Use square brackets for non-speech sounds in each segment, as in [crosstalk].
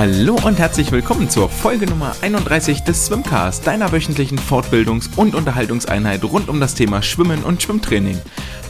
Hallo und herzlich willkommen zur Folge Nummer 31 des Swimcast, deiner wöchentlichen Fortbildungs- und Unterhaltungseinheit rund um das Thema Schwimmen und Schwimmtraining.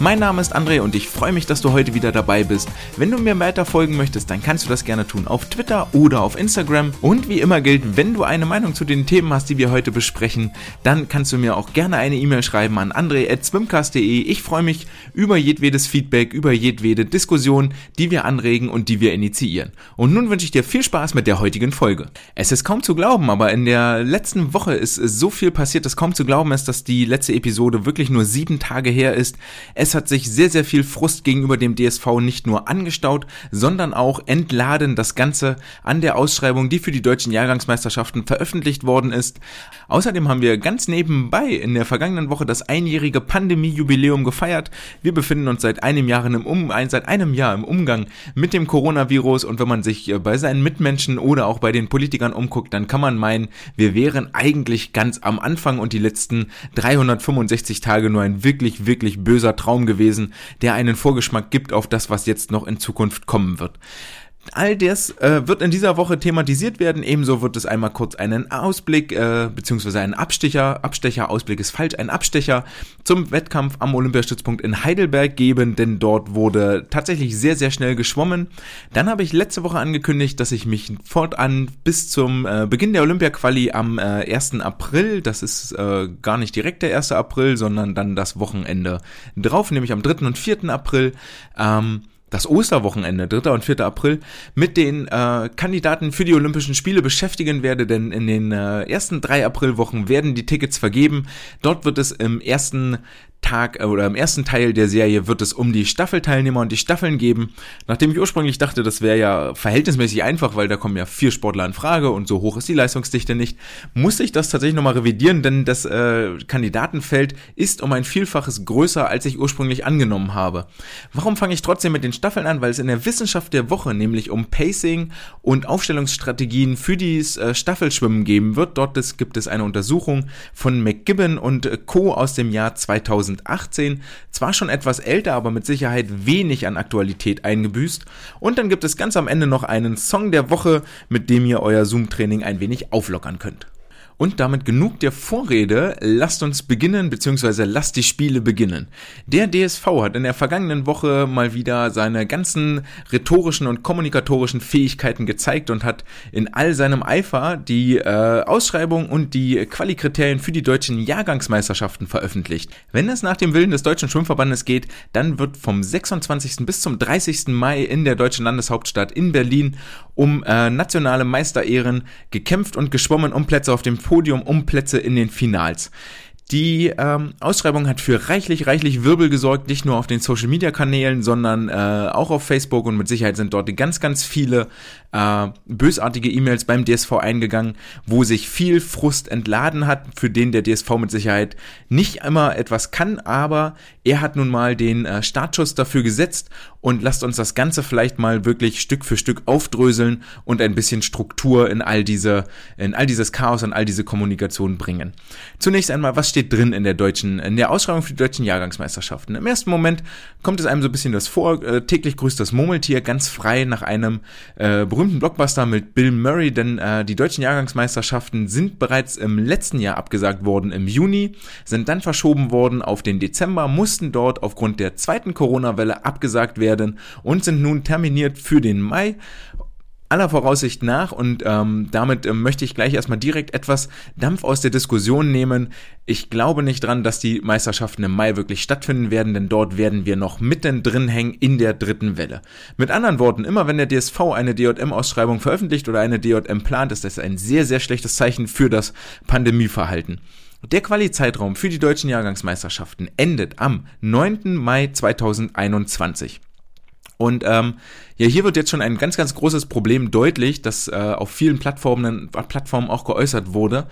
Mein Name ist André und ich freue mich, dass du heute wieder dabei bist. Wenn du mir weiter folgen möchtest, dann kannst du das gerne tun auf Twitter oder auf Instagram. Und wie immer gilt, wenn du eine Meinung zu den Themen hast, die wir heute besprechen, dann kannst du mir auch gerne eine E-Mail schreiben an andre.swimcast.de. Ich freue mich über jedwedes Feedback, über jedwede Diskussion, die wir anregen und die wir initiieren. Und nun wünsche ich dir viel Spaß mit der heutigen Folge. Es ist kaum zu glauben, aber in der letzten Woche ist so viel passiert, dass kaum zu glauben ist, dass die letzte Episode wirklich nur sieben Tage her ist. Es es hat sich sehr, sehr viel Frust gegenüber dem DSV nicht nur angestaut, sondern auch entladen das Ganze an der Ausschreibung, die für die deutschen Jahrgangsmeisterschaften veröffentlicht worden ist. Außerdem haben wir ganz nebenbei in der vergangenen Woche das einjährige Pandemie-Jubiläum gefeiert. Wir befinden uns seit einem Jahr im um seit einem Jahr im Umgang mit dem Coronavirus und wenn man sich äh, bei seinen Mitmenschen oder auch bei den Politikern umguckt, dann kann man meinen, wir wären eigentlich ganz am Anfang und die letzten 365 Tage nur ein wirklich, wirklich böser Traum gewesen, der einen Vorgeschmack gibt auf das, was jetzt noch in Zukunft kommen wird. All das äh, wird in dieser Woche thematisiert werden. Ebenso wird es einmal kurz einen Ausblick, äh, beziehungsweise einen Abstecher, Abstecher, Ausblick ist falsch, einen Abstecher zum Wettkampf am Olympiastützpunkt in Heidelberg geben, denn dort wurde tatsächlich sehr, sehr schnell geschwommen. Dann habe ich letzte Woche angekündigt, dass ich mich fortan bis zum äh, Beginn der Olympia-Quali am äh, 1. April, das ist äh, gar nicht direkt der 1. April, sondern dann das Wochenende drauf, nämlich am 3. und 4. April, ähm, das Osterwochenende, 3. und 4. April, mit den äh, Kandidaten für die Olympischen Spiele beschäftigen werde, denn in den äh, ersten drei Aprilwochen werden die Tickets vergeben. Dort wird es im ersten Tag äh, oder im ersten Teil der Serie wird es um die Staffelteilnehmer und die Staffeln geben. Nachdem ich ursprünglich dachte, das wäre ja verhältnismäßig einfach, weil da kommen ja vier Sportler in Frage und so hoch ist die Leistungsdichte nicht, musste ich das tatsächlich nochmal revidieren, denn das äh, Kandidatenfeld ist um ein Vielfaches größer, als ich ursprünglich angenommen habe. Warum fange ich trotzdem mit den Staffeln an? Weil es in der Wissenschaft der Woche nämlich um Pacing und Aufstellungsstrategien für dieses äh, Staffelschwimmen geben wird. Dort gibt es eine Untersuchung von McGibbon und Co. aus dem Jahr 2000. 2018, zwar schon etwas älter, aber mit Sicherheit wenig an Aktualität eingebüßt. Und dann gibt es ganz am Ende noch einen Song der Woche, mit dem ihr euer Zoom-Training ein wenig auflockern könnt. Und damit genug der Vorrede, lasst uns beginnen, beziehungsweise lasst die Spiele beginnen. Der DSV hat in der vergangenen Woche mal wieder seine ganzen rhetorischen und kommunikatorischen Fähigkeiten gezeigt und hat in all seinem Eifer die äh, Ausschreibung und die Qualikriterien für die deutschen Jahrgangsmeisterschaften veröffentlicht. Wenn es nach dem Willen des Deutschen Schwimmverbandes geht, dann wird vom 26. bis zum 30. Mai in der deutschen Landeshauptstadt in Berlin um äh, nationale Meisterehren gekämpft und geschwommen um Plätze auf dem Podium, um Plätze in den Finals. Die ähm, Ausschreibung hat für reichlich, reichlich Wirbel gesorgt, nicht nur auf den Social-Media-Kanälen, sondern äh, auch auf Facebook und mit Sicherheit sind dort ganz, ganz viele äh, bösartige E-Mails beim DSV eingegangen, wo sich viel Frust entladen hat, für den der DSV mit Sicherheit nicht immer etwas kann, aber er hat nun mal den äh, Startschuss dafür gesetzt und lasst uns das Ganze vielleicht mal wirklich Stück für Stück aufdröseln und ein bisschen Struktur in all diese, in all dieses Chaos und all diese Kommunikation bringen. Zunächst einmal, was steht drin in der deutschen, in der Ausschreibung für die deutschen Jahrgangsmeisterschaften. Im ersten Moment kommt es einem so ein bisschen das vor, äh, täglich grüßt das Murmeltier ganz frei nach einem äh, berühmten Blockbuster mit Bill Murray, denn äh, die deutschen Jahrgangsmeisterschaften sind bereits im letzten Jahr abgesagt worden im Juni, sind dann verschoben worden auf den Dezember, mussten dort aufgrund der zweiten Corona-Welle abgesagt werden und sind nun terminiert für den Mai aller Voraussicht nach und ähm, damit ähm, möchte ich gleich erstmal direkt etwas Dampf aus der Diskussion nehmen. Ich glaube nicht dran, dass die Meisterschaften im Mai wirklich stattfinden werden, denn dort werden wir noch mittendrin hängen in der dritten Welle. Mit anderen Worten, immer wenn der DSV eine DJM-Ausschreibung veröffentlicht oder eine DJM plant, ist das ein sehr, sehr schlechtes Zeichen für das Pandemieverhalten. Der Quali-Zeitraum für die deutschen Jahrgangsmeisterschaften endet am 9. Mai 2021. Und ähm, ja, hier wird jetzt schon ein ganz, ganz großes Problem deutlich, das äh, auf vielen Plattformen, Plattformen auch geäußert wurde.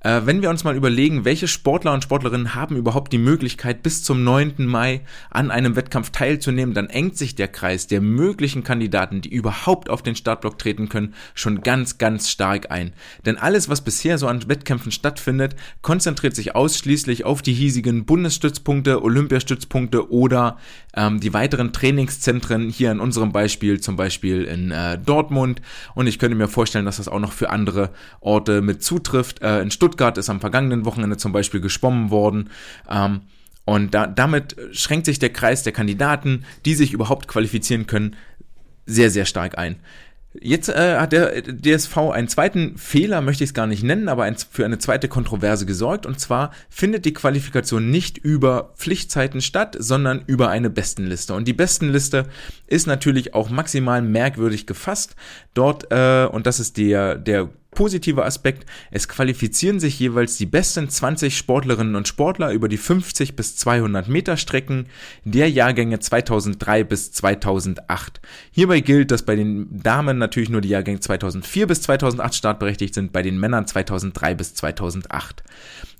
Äh, wenn wir uns mal überlegen, welche Sportler und Sportlerinnen haben überhaupt die Möglichkeit, bis zum 9. Mai an einem Wettkampf teilzunehmen, dann engt sich der Kreis der möglichen Kandidaten, die überhaupt auf den Startblock treten können, schon ganz, ganz stark ein. Denn alles, was bisher so an Wettkämpfen stattfindet, konzentriert sich ausschließlich auf die hiesigen Bundesstützpunkte, Olympiastützpunkte oder ähm, die weiteren Trainingszentren hier in unserem Beispiel, zum Beispiel in äh, Dortmund. Und ich könnte mir vorstellen, dass das auch noch für andere Orte mit zutrifft. Äh, in Stuttgart Stuttgart ist am vergangenen Wochenende zum Beispiel geschwommen worden. Ähm, und da, damit schränkt sich der Kreis der Kandidaten, die sich überhaupt qualifizieren können, sehr, sehr stark ein. Jetzt äh, hat der DSV einen zweiten Fehler, möchte ich es gar nicht nennen, aber ein, für eine zweite Kontroverse gesorgt. Und zwar findet die Qualifikation nicht über Pflichtzeiten statt, sondern über eine Bestenliste. Und die Bestenliste ist natürlich auch maximal merkwürdig gefasst. Dort, äh, und das ist der, der positiver Aspekt, es qualifizieren sich jeweils die besten 20 Sportlerinnen und Sportler über die 50 bis 200 Meter Strecken der Jahrgänge 2003 bis 2008. Hierbei gilt, dass bei den Damen natürlich nur die Jahrgänge 2004 bis 2008 startberechtigt sind, bei den Männern 2003 bis 2008.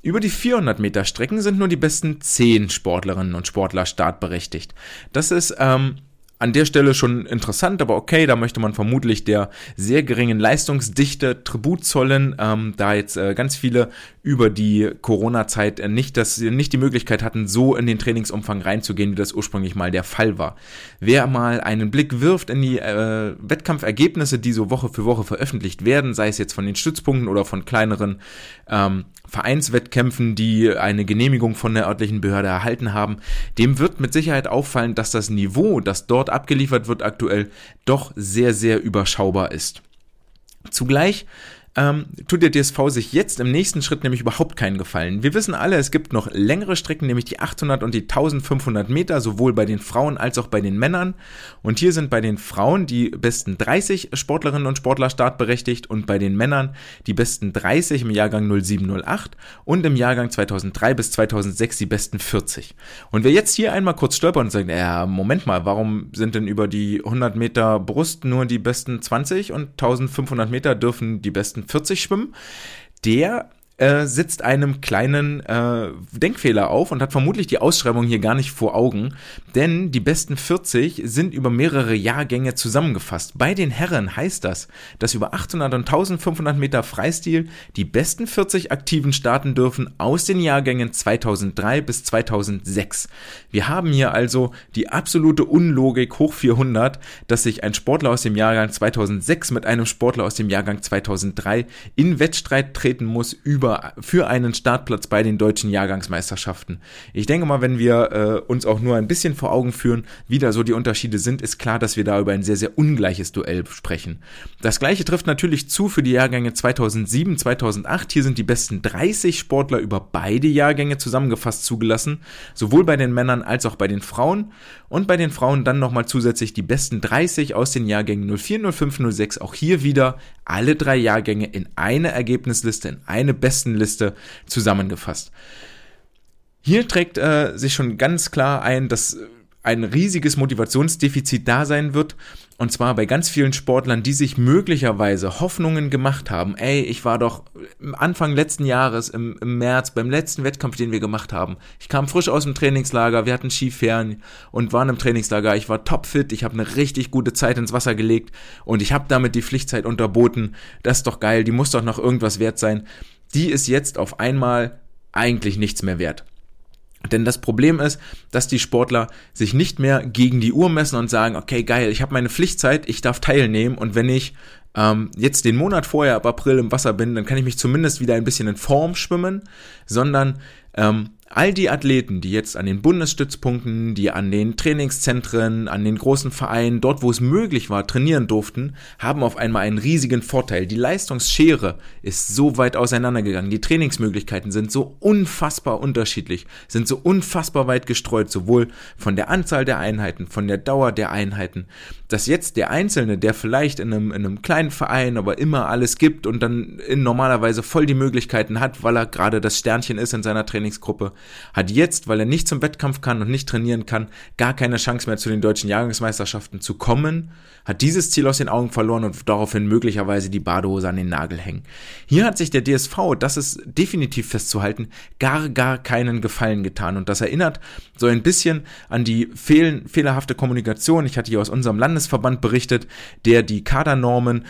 Über die 400 Meter Strecken sind nur die besten 10 Sportlerinnen und Sportler startberechtigt. Das ist ähm, an der Stelle schon interessant, aber okay, da möchte man vermutlich der sehr geringen Leistungsdichte Tribut zollen, ähm, da jetzt äh, ganz viele über die Corona-Zeit äh, nicht, nicht die Möglichkeit hatten, so in den Trainingsumfang reinzugehen, wie das ursprünglich mal der Fall war. Wer mal einen Blick wirft in die äh, Wettkampfergebnisse, die so Woche für Woche veröffentlicht werden, sei es jetzt von den Stützpunkten oder von kleineren ähm, Vereinswettkämpfen, die eine Genehmigung von der örtlichen Behörde erhalten haben, dem wird mit Sicherheit auffallen, dass das Niveau, das dort abgeliefert wird aktuell, doch sehr, sehr überschaubar ist. Zugleich ähm, tut der DSV sich jetzt im nächsten Schritt nämlich überhaupt keinen Gefallen. Wir wissen alle, es gibt noch längere Strecken, nämlich die 800 und die 1500 Meter, sowohl bei den Frauen als auch bei den Männern. Und hier sind bei den Frauen die besten 30 Sportlerinnen und Sportler startberechtigt und bei den Männern die besten 30 im Jahrgang 0708 und im Jahrgang 2003 bis 2006 die besten 40. Und wer jetzt hier einmal kurz stolpert und sagt, ja, Moment mal, warum sind denn über die 100 Meter Brust nur die besten 20 und 1500 Meter dürfen die besten 40 schwimmen, der äh, sitzt einem kleinen äh, Denkfehler auf und hat vermutlich die Ausschreibung hier gar nicht vor Augen, denn die besten 40 sind über mehrere Jahrgänge zusammengefasst. Bei den Herren heißt das, dass über 800 und 1500 Meter Freistil die besten 40 Aktiven starten dürfen aus den Jahrgängen 2003 bis 2006. Wir haben hier also die absolute Unlogik hoch 400, dass sich ein Sportler aus dem Jahrgang 2006 mit einem Sportler aus dem Jahrgang 2003 in Wettstreit treten muss über über, für einen Startplatz bei den deutschen Jahrgangsmeisterschaften. Ich denke mal, wenn wir äh, uns auch nur ein bisschen vor Augen führen, wie da so die Unterschiede sind, ist klar, dass wir da über ein sehr, sehr ungleiches Duell sprechen. Das gleiche trifft natürlich zu für die Jahrgänge 2007, 2008. Hier sind die besten 30 Sportler über beide Jahrgänge zusammengefasst zugelassen, sowohl bei den Männern als auch bei den Frauen. Und bei den Frauen dann nochmal zusätzlich die besten 30 aus den Jahrgängen 04, 05, 06. Auch hier wieder alle drei Jahrgänge in eine Ergebnisliste, in eine Bestenliste zusammengefasst. Hier trägt äh, sich schon ganz klar ein, dass ein riesiges Motivationsdefizit da sein wird. Und zwar bei ganz vielen Sportlern, die sich möglicherweise Hoffnungen gemacht haben. Ey, ich war doch Anfang letzten Jahres, im, im März, beim letzten Wettkampf, den wir gemacht haben. Ich kam frisch aus dem Trainingslager, wir hatten Skifahren und waren im Trainingslager. Ich war topfit, ich habe eine richtig gute Zeit ins Wasser gelegt und ich habe damit die Pflichtzeit unterboten. Das ist doch geil, die muss doch noch irgendwas wert sein. Die ist jetzt auf einmal eigentlich nichts mehr wert. Denn das Problem ist, dass die Sportler sich nicht mehr gegen die Uhr messen und sagen, okay, geil, ich habe meine Pflichtzeit, ich darf teilnehmen und wenn ich ähm, jetzt den Monat vorher ab April im Wasser bin, dann kann ich mich zumindest wieder ein bisschen in Form schwimmen, sondern ähm, all die Athleten, die jetzt an den Bundesstützpunkten, die an den Trainingszentren, an den großen Vereinen, dort wo es möglich war, trainieren durften, haben auf einmal einen riesigen Vorteil. Die Leistungsschere ist so weit auseinandergegangen. Die Trainingsmöglichkeiten sind so unfassbar unterschiedlich, sind so unfassbar weit gestreut, sowohl von der Anzahl der Einheiten, von der Dauer der Einheiten, dass jetzt der Einzelne, der vielleicht in einem, in einem kleinen Verein aber immer alles gibt und dann in normalerweise voll die Möglichkeiten hat, weil er gerade das Sternchen ist in seiner Training Trainingsgruppe, hat jetzt, weil er nicht zum Wettkampf kann und nicht trainieren kann, gar keine Chance mehr zu den deutschen Jahrgangsmeisterschaften zu kommen, hat dieses Ziel aus den Augen verloren und daraufhin möglicherweise die Badehose an den Nagel hängen. Hier hat sich der DSV, das ist definitiv festzuhalten, gar, gar keinen Gefallen getan und das erinnert so ein bisschen an die fehl fehlerhafte Kommunikation. Ich hatte hier aus unserem Landesverband berichtet, der die Kadernormen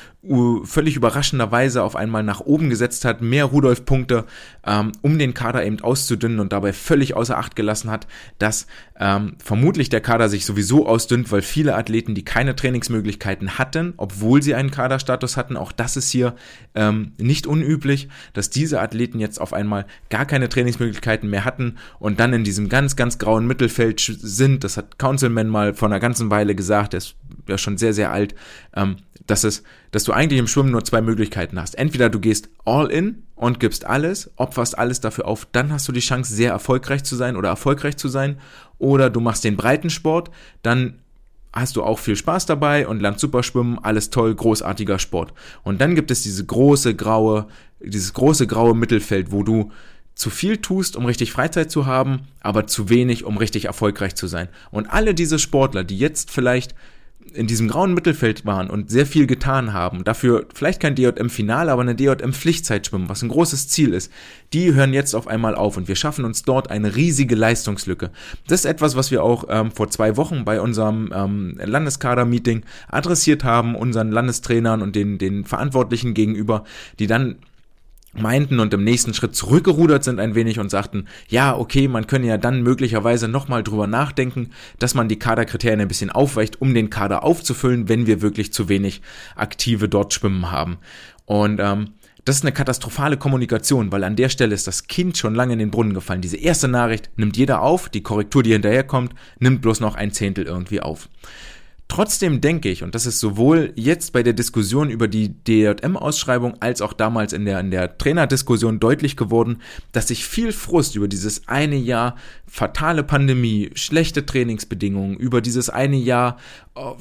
völlig überraschenderweise auf einmal nach oben gesetzt hat, mehr Rudolf-Punkte, ähm, um den Kader eben auszudünnen und dabei völlig außer Acht gelassen hat, dass ähm, vermutlich der Kader sich sowieso ausdünnt, weil viele Athleten, die keine Trainingsmöglichkeiten hatten, obwohl sie einen Kaderstatus hatten, auch das ist hier ähm, nicht unüblich, dass diese Athleten jetzt auf einmal gar keine Trainingsmöglichkeiten mehr hatten und dann in diesem ganz, ganz grauen Mittelfeld sind. Das hat Councilman mal vor einer ganzen Weile gesagt, der ist ja schon sehr, sehr alt, ähm, dass es, dass du eigentlich im Schwimmen nur zwei Möglichkeiten hast. Entweder du gehst all in und gibst alles, opferst alles dafür auf, dann hast du die Chance, sehr erfolgreich zu sein oder erfolgreich zu sein. Oder du machst den Breitensport, dann hast du auch viel Spaß dabei und lernst super schwimmen, alles toll, großartiger Sport. Und dann gibt es diese große graue, dieses große graue Mittelfeld, wo du zu viel tust, um richtig Freizeit zu haben, aber zu wenig, um richtig erfolgreich zu sein. Und alle diese Sportler, die jetzt vielleicht in diesem grauen Mittelfeld waren und sehr viel getan haben, dafür vielleicht kein DJM-Finale, aber eine DJM-Pflichtzeit schwimmen, was ein großes Ziel ist, die hören jetzt auf einmal auf und wir schaffen uns dort eine riesige Leistungslücke. Das ist etwas, was wir auch ähm, vor zwei Wochen bei unserem ähm, Landeskader-Meeting adressiert haben, unseren Landestrainern und den, den Verantwortlichen gegenüber, die dann meinten und im nächsten Schritt zurückgerudert sind ein wenig und sagten, ja, okay, man könne ja dann möglicherweise nochmal drüber nachdenken, dass man die Kaderkriterien ein bisschen aufweicht, um den Kader aufzufüllen, wenn wir wirklich zu wenig Aktive dort schwimmen haben. Und ähm, das ist eine katastrophale Kommunikation, weil an der Stelle ist das Kind schon lange in den Brunnen gefallen. Diese erste Nachricht nimmt jeder auf, die Korrektur, die hinterherkommt, nimmt bloß noch ein Zehntel irgendwie auf. Trotzdem denke ich, und das ist sowohl jetzt bei der Diskussion über die DJM-Ausschreibung als auch damals in der, in der Trainerdiskussion deutlich geworden, dass sich viel Frust über dieses eine Jahr fatale Pandemie, schlechte Trainingsbedingungen, über dieses eine Jahr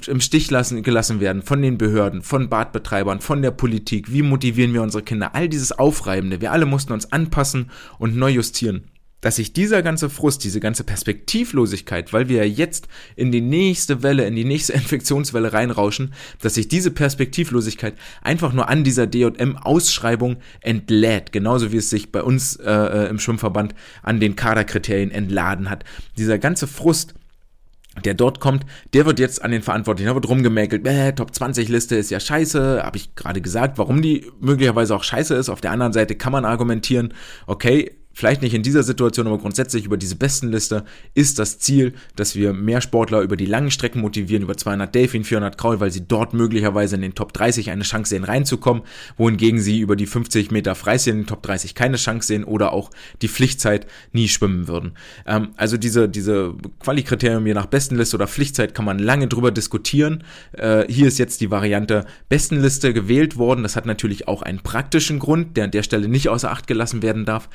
im Stich lassen, gelassen werden von den Behörden, von Badbetreibern, von der Politik, wie motivieren wir unsere Kinder, all dieses Aufreibende, wir alle mussten uns anpassen und neu justieren dass sich dieser ganze Frust, diese ganze Perspektivlosigkeit, weil wir ja jetzt in die nächste Welle, in die nächste [laughs] Infektionswelle reinrauschen, dass sich diese Perspektivlosigkeit einfach nur an dieser DJM-Ausschreibung entlädt, genauso wie es sich bei uns äh, äh, im Schwimmverband an den Kaderkriterien entladen hat. Dieser ganze Frust, der dort kommt, der wird jetzt an den Verantwortlichen, da wird rumgemäkelt, äh, Top 20 Liste ist ja scheiße, habe ich gerade gesagt, warum die möglicherweise auch scheiße ist. Auf der anderen Seite kann man argumentieren, okay, vielleicht nicht in dieser Situation, aber grundsätzlich über diese Bestenliste ist das Ziel, dass wir mehr Sportler über die langen Strecken motivieren, über 200 Delfin, 400 Kraul, weil sie dort möglicherweise in den Top 30 eine Chance sehen reinzukommen, wohingegen sie über die 50 Meter Freistil in den Top 30 keine Chance sehen oder auch die Pflichtzeit nie schwimmen würden. Ähm, also diese, diese Qualikriterien je nach Bestenliste oder Pflichtzeit kann man lange drüber diskutieren. Äh, hier ist jetzt die Variante Bestenliste gewählt worden. Das hat natürlich auch einen praktischen Grund, der an der Stelle nicht außer Acht gelassen werden darf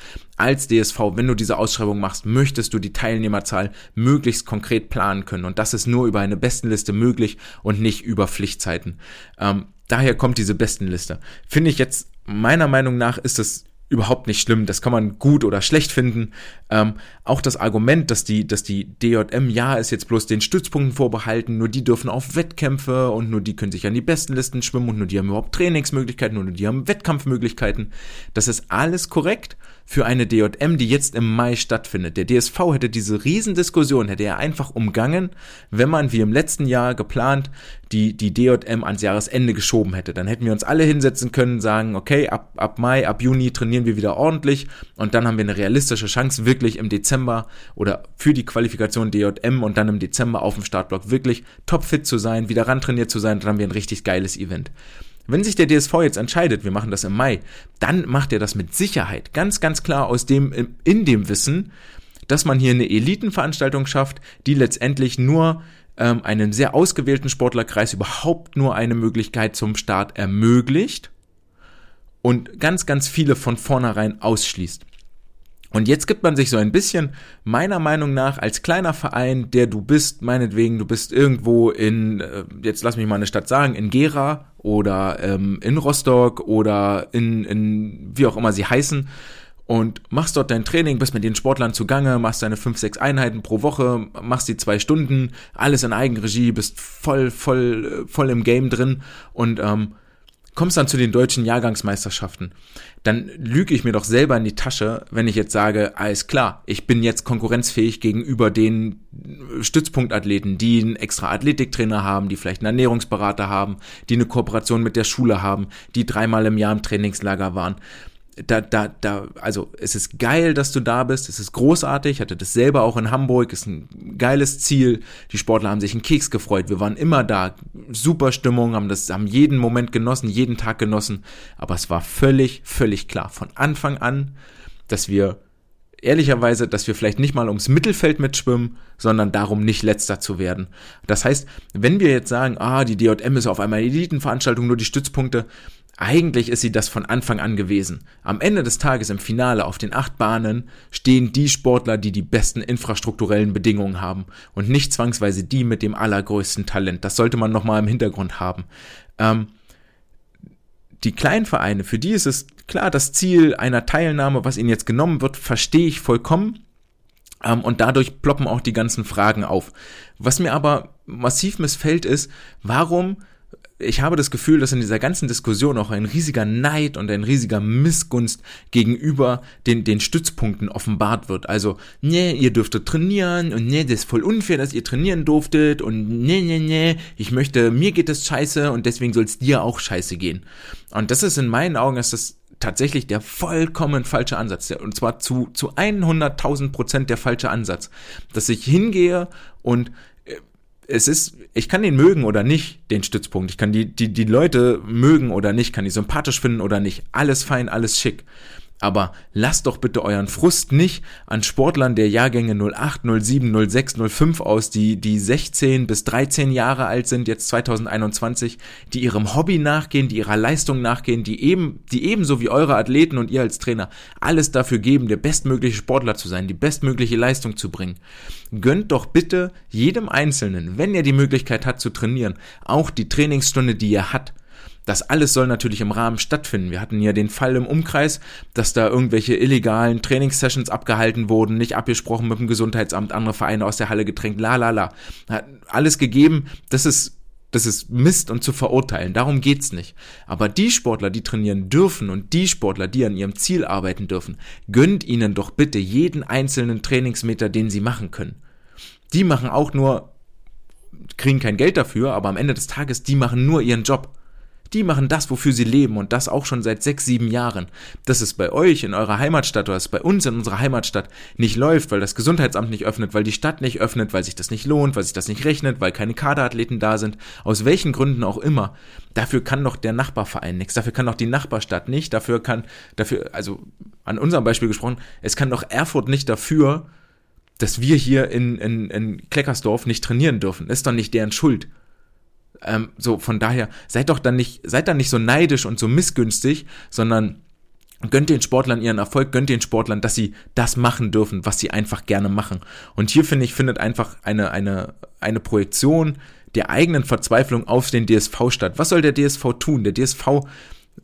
als DSV, wenn du diese Ausschreibung machst, möchtest du die Teilnehmerzahl möglichst konkret planen können. Und das ist nur über eine Bestenliste möglich und nicht über Pflichtzeiten. Ähm, daher kommt diese Bestenliste. Finde ich jetzt, meiner Meinung nach, ist es überhaupt nicht schlimm. Das kann man gut oder schlecht finden. Ähm, auch das Argument, dass die, dass die DJM, ja, ist jetzt bloß den Stützpunkten vorbehalten, nur die dürfen auf Wettkämpfe und nur die können sich an die besten Listen schwimmen und nur die haben überhaupt Trainingsmöglichkeiten und nur die haben Wettkampfmöglichkeiten. Das ist alles korrekt für eine DJM, die jetzt im Mai stattfindet. Der DSV hätte diese Riesendiskussion, hätte er einfach umgangen, wenn man wie im letzten Jahr geplant die, die DJM ans Jahresende geschoben hätte. Dann hätten wir uns alle hinsetzen können, sagen, okay, ab, ab Mai, ab Juni trainieren wir wieder ordentlich und dann haben wir eine realistische Chance, wirklich im Dezember oder für die Qualifikation DJM und dann im Dezember auf dem Startblock wirklich topfit zu sein, wieder rantrainiert zu sein, dann haben wir ein richtig geiles Event. Wenn sich der DSV jetzt entscheidet, wir machen das im Mai, dann macht er das mit Sicherheit ganz, ganz klar aus dem, in dem Wissen, dass man hier eine Elitenveranstaltung schafft, die letztendlich nur ähm, einem sehr ausgewählten Sportlerkreis überhaupt nur eine Möglichkeit zum Start ermöglicht und ganz, ganz viele von vornherein ausschließt. Und jetzt gibt man sich so ein bisschen, meiner Meinung nach, als kleiner Verein, der du bist, meinetwegen, du bist irgendwo in, äh, jetzt lass mich mal eine Stadt sagen, in Gera oder ähm, in Rostock oder in, in, wie auch immer sie heißen, und machst dort dein Training, bist mit den Sportlern zugange, machst deine fünf, sechs Einheiten pro Woche, machst die zwei Stunden, alles in Eigenregie, bist voll, voll, voll im Game drin und ähm, kommst dann zu den deutschen Jahrgangsmeisterschaften, dann lüge ich mir doch selber in die Tasche, wenn ich jetzt sage, alles klar, ich bin jetzt konkurrenzfähig gegenüber den Stützpunktathleten, die einen extra Athletiktrainer haben, die vielleicht einen Ernährungsberater haben, die eine Kooperation mit der Schule haben, die dreimal im Jahr im Trainingslager waren da, da, da, also es ist geil, dass du da bist, es ist großartig, ich hatte das selber auch in Hamburg, ist ein geiles Ziel, die Sportler haben sich einen Keks gefreut, wir waren immer da, super Stimmung, haben das, haben jeden Moment genossen, jeden Tag genossen, aber es war völlig, völlig klar, von Anfang an, dass wir ehrlicherweise, dass wir vielleicht nicht mal ums Mittelfeld mitschwimmen, sondern darum nicht letzter zu werden. Das heißt, wenn wir jetzt sagen, ah, die DJM ist auf einmal Elitenveranstaltung, nur die Stützpunkte, eigentlich ist sie das von Anfang an gewesen. Am Ende des Tages im Finale auf den acht Bahnen stehen die Sportler, die die besten infrastrukturellen Bedingungen haben und nicht zwangsweise die mit dem allergrößten Talent. Das sollte man nochmal im Hintergrund haben. Ähm, die kleinen Vereine, für die ist es klar das Ziel einer Teilnahme, was ihnen jetzt genommen wird, verstehe ich vollkommen. Ähm, und dadurch ploppen auch die ganzen Fragen auf. Was mir aber massiv missfällt ist, warum ich habe das Gefühl, dass in dieser ganzen Diskussion auch ein riesiger Neid und ein riesiger Missgunst gegenüber den, den Stützpunkten offenbart wird. Also, nee, ihr dürftet trainieren und nee, das ist voll unfair, dass ihr trainieren durftet und nee, nee, nee, ich möchte, mir geht es scheiße und deswegen soll es dir auch scheiße gehen. Und das ist in meinen Augen, ist das tatsächlich der vollkommen falsche Ansatz. Und zwar zu, zu 100.000 Prozent der falsche Ansatz. Dass ich hingehe und es ist, ich kann den mögen oder nicht, den Stützpunkt. Ich kann die, die, die Leute mögen oder nicht, kann die sympathisch finden oder nicht. Alles fein, alles schick. Aber lasst doch bitte euren Frust nicht an Sportlern der Jahrgänge 08, 07, 06, 05 aus, die, die 16 bis 13 Jahre alt sind, jetzt 2021, die ihrem Hobby nachgehen, die ihrer Leistung nachgehen, die eben, die ebenso wie eure Athleten und ihr als Trainer alles dafür geben, der bestmögliche Sportler zu sein, die bestmögliche Leistung zu bringen. Gönnt doch bitte jedem Einzelnen, wenn er die Möglichkeit hat zu trainieren, auch die Trainingsstunde, die er hat. Das alles soll natürlich im Rahmen stattfinden. Wir hatten ja den Fall im Umkreis, dass da irgendwelche illegalen Trainingssessions abgehalten wurden, nicht abgesprochen mit dem Gesundheitsamt, andere Vereine aus der Halle gedrängt, la la la. Hat alles gegeben. Das ist das ist Mist und zu verurteilen. Darum geht's nicht. Aber die Sportler, die trainieren dürfen und die Sportler, die an ihrem Ziel arbeiten dürfen, gönnt ihnen doch bitte jeden einzelnen Trainingsmeter, den sie machen können. Die machen auch nur, kriegen kein Geld dafür, aber am Ende des Tages, die machen nur ihren Job. Die machen das, wofür sie leben und das auch schon seit sechs, sieben Jahren. Dass es bei euch in eurer Heimatstadt oder es bei uns in unserer Heimatstadt nicht läuft, weil das Gesundheitsamt nicht öffnet, weil die Stadt nicht öffnet, weil sich das nicht lohnt, weil sich das nicht rechnet, weil keine Kaderathleten da sind, aus welchen Gründen auch immer. Dafür kann doch der Nachbarverein nichts, dafür kann doch die Nachbarstadt nicht, dafür kann, dafür, also an unserem Beispiel gesprochen, es kann doch Erfurt nicht dafür, dass wir hier in, in, in Kleckersdorf nicht trainieren dürfen. ist doch nicht deren Schuld. Ähm, so, von daher, seid doch dann nicht, seid dann nicht so neidisch und so missgünstig, sondern gönnt den Sportlern ihren Erfolg, gönnt den Sportlern, dass sie das machen dürfen, was sie einfach gerne machen. Und hier finde ich, findet einfach eine, eine, eine Projektion der eigenen Verzweiflung auf den DSV statt. Was soll der DSV tun? Der DSV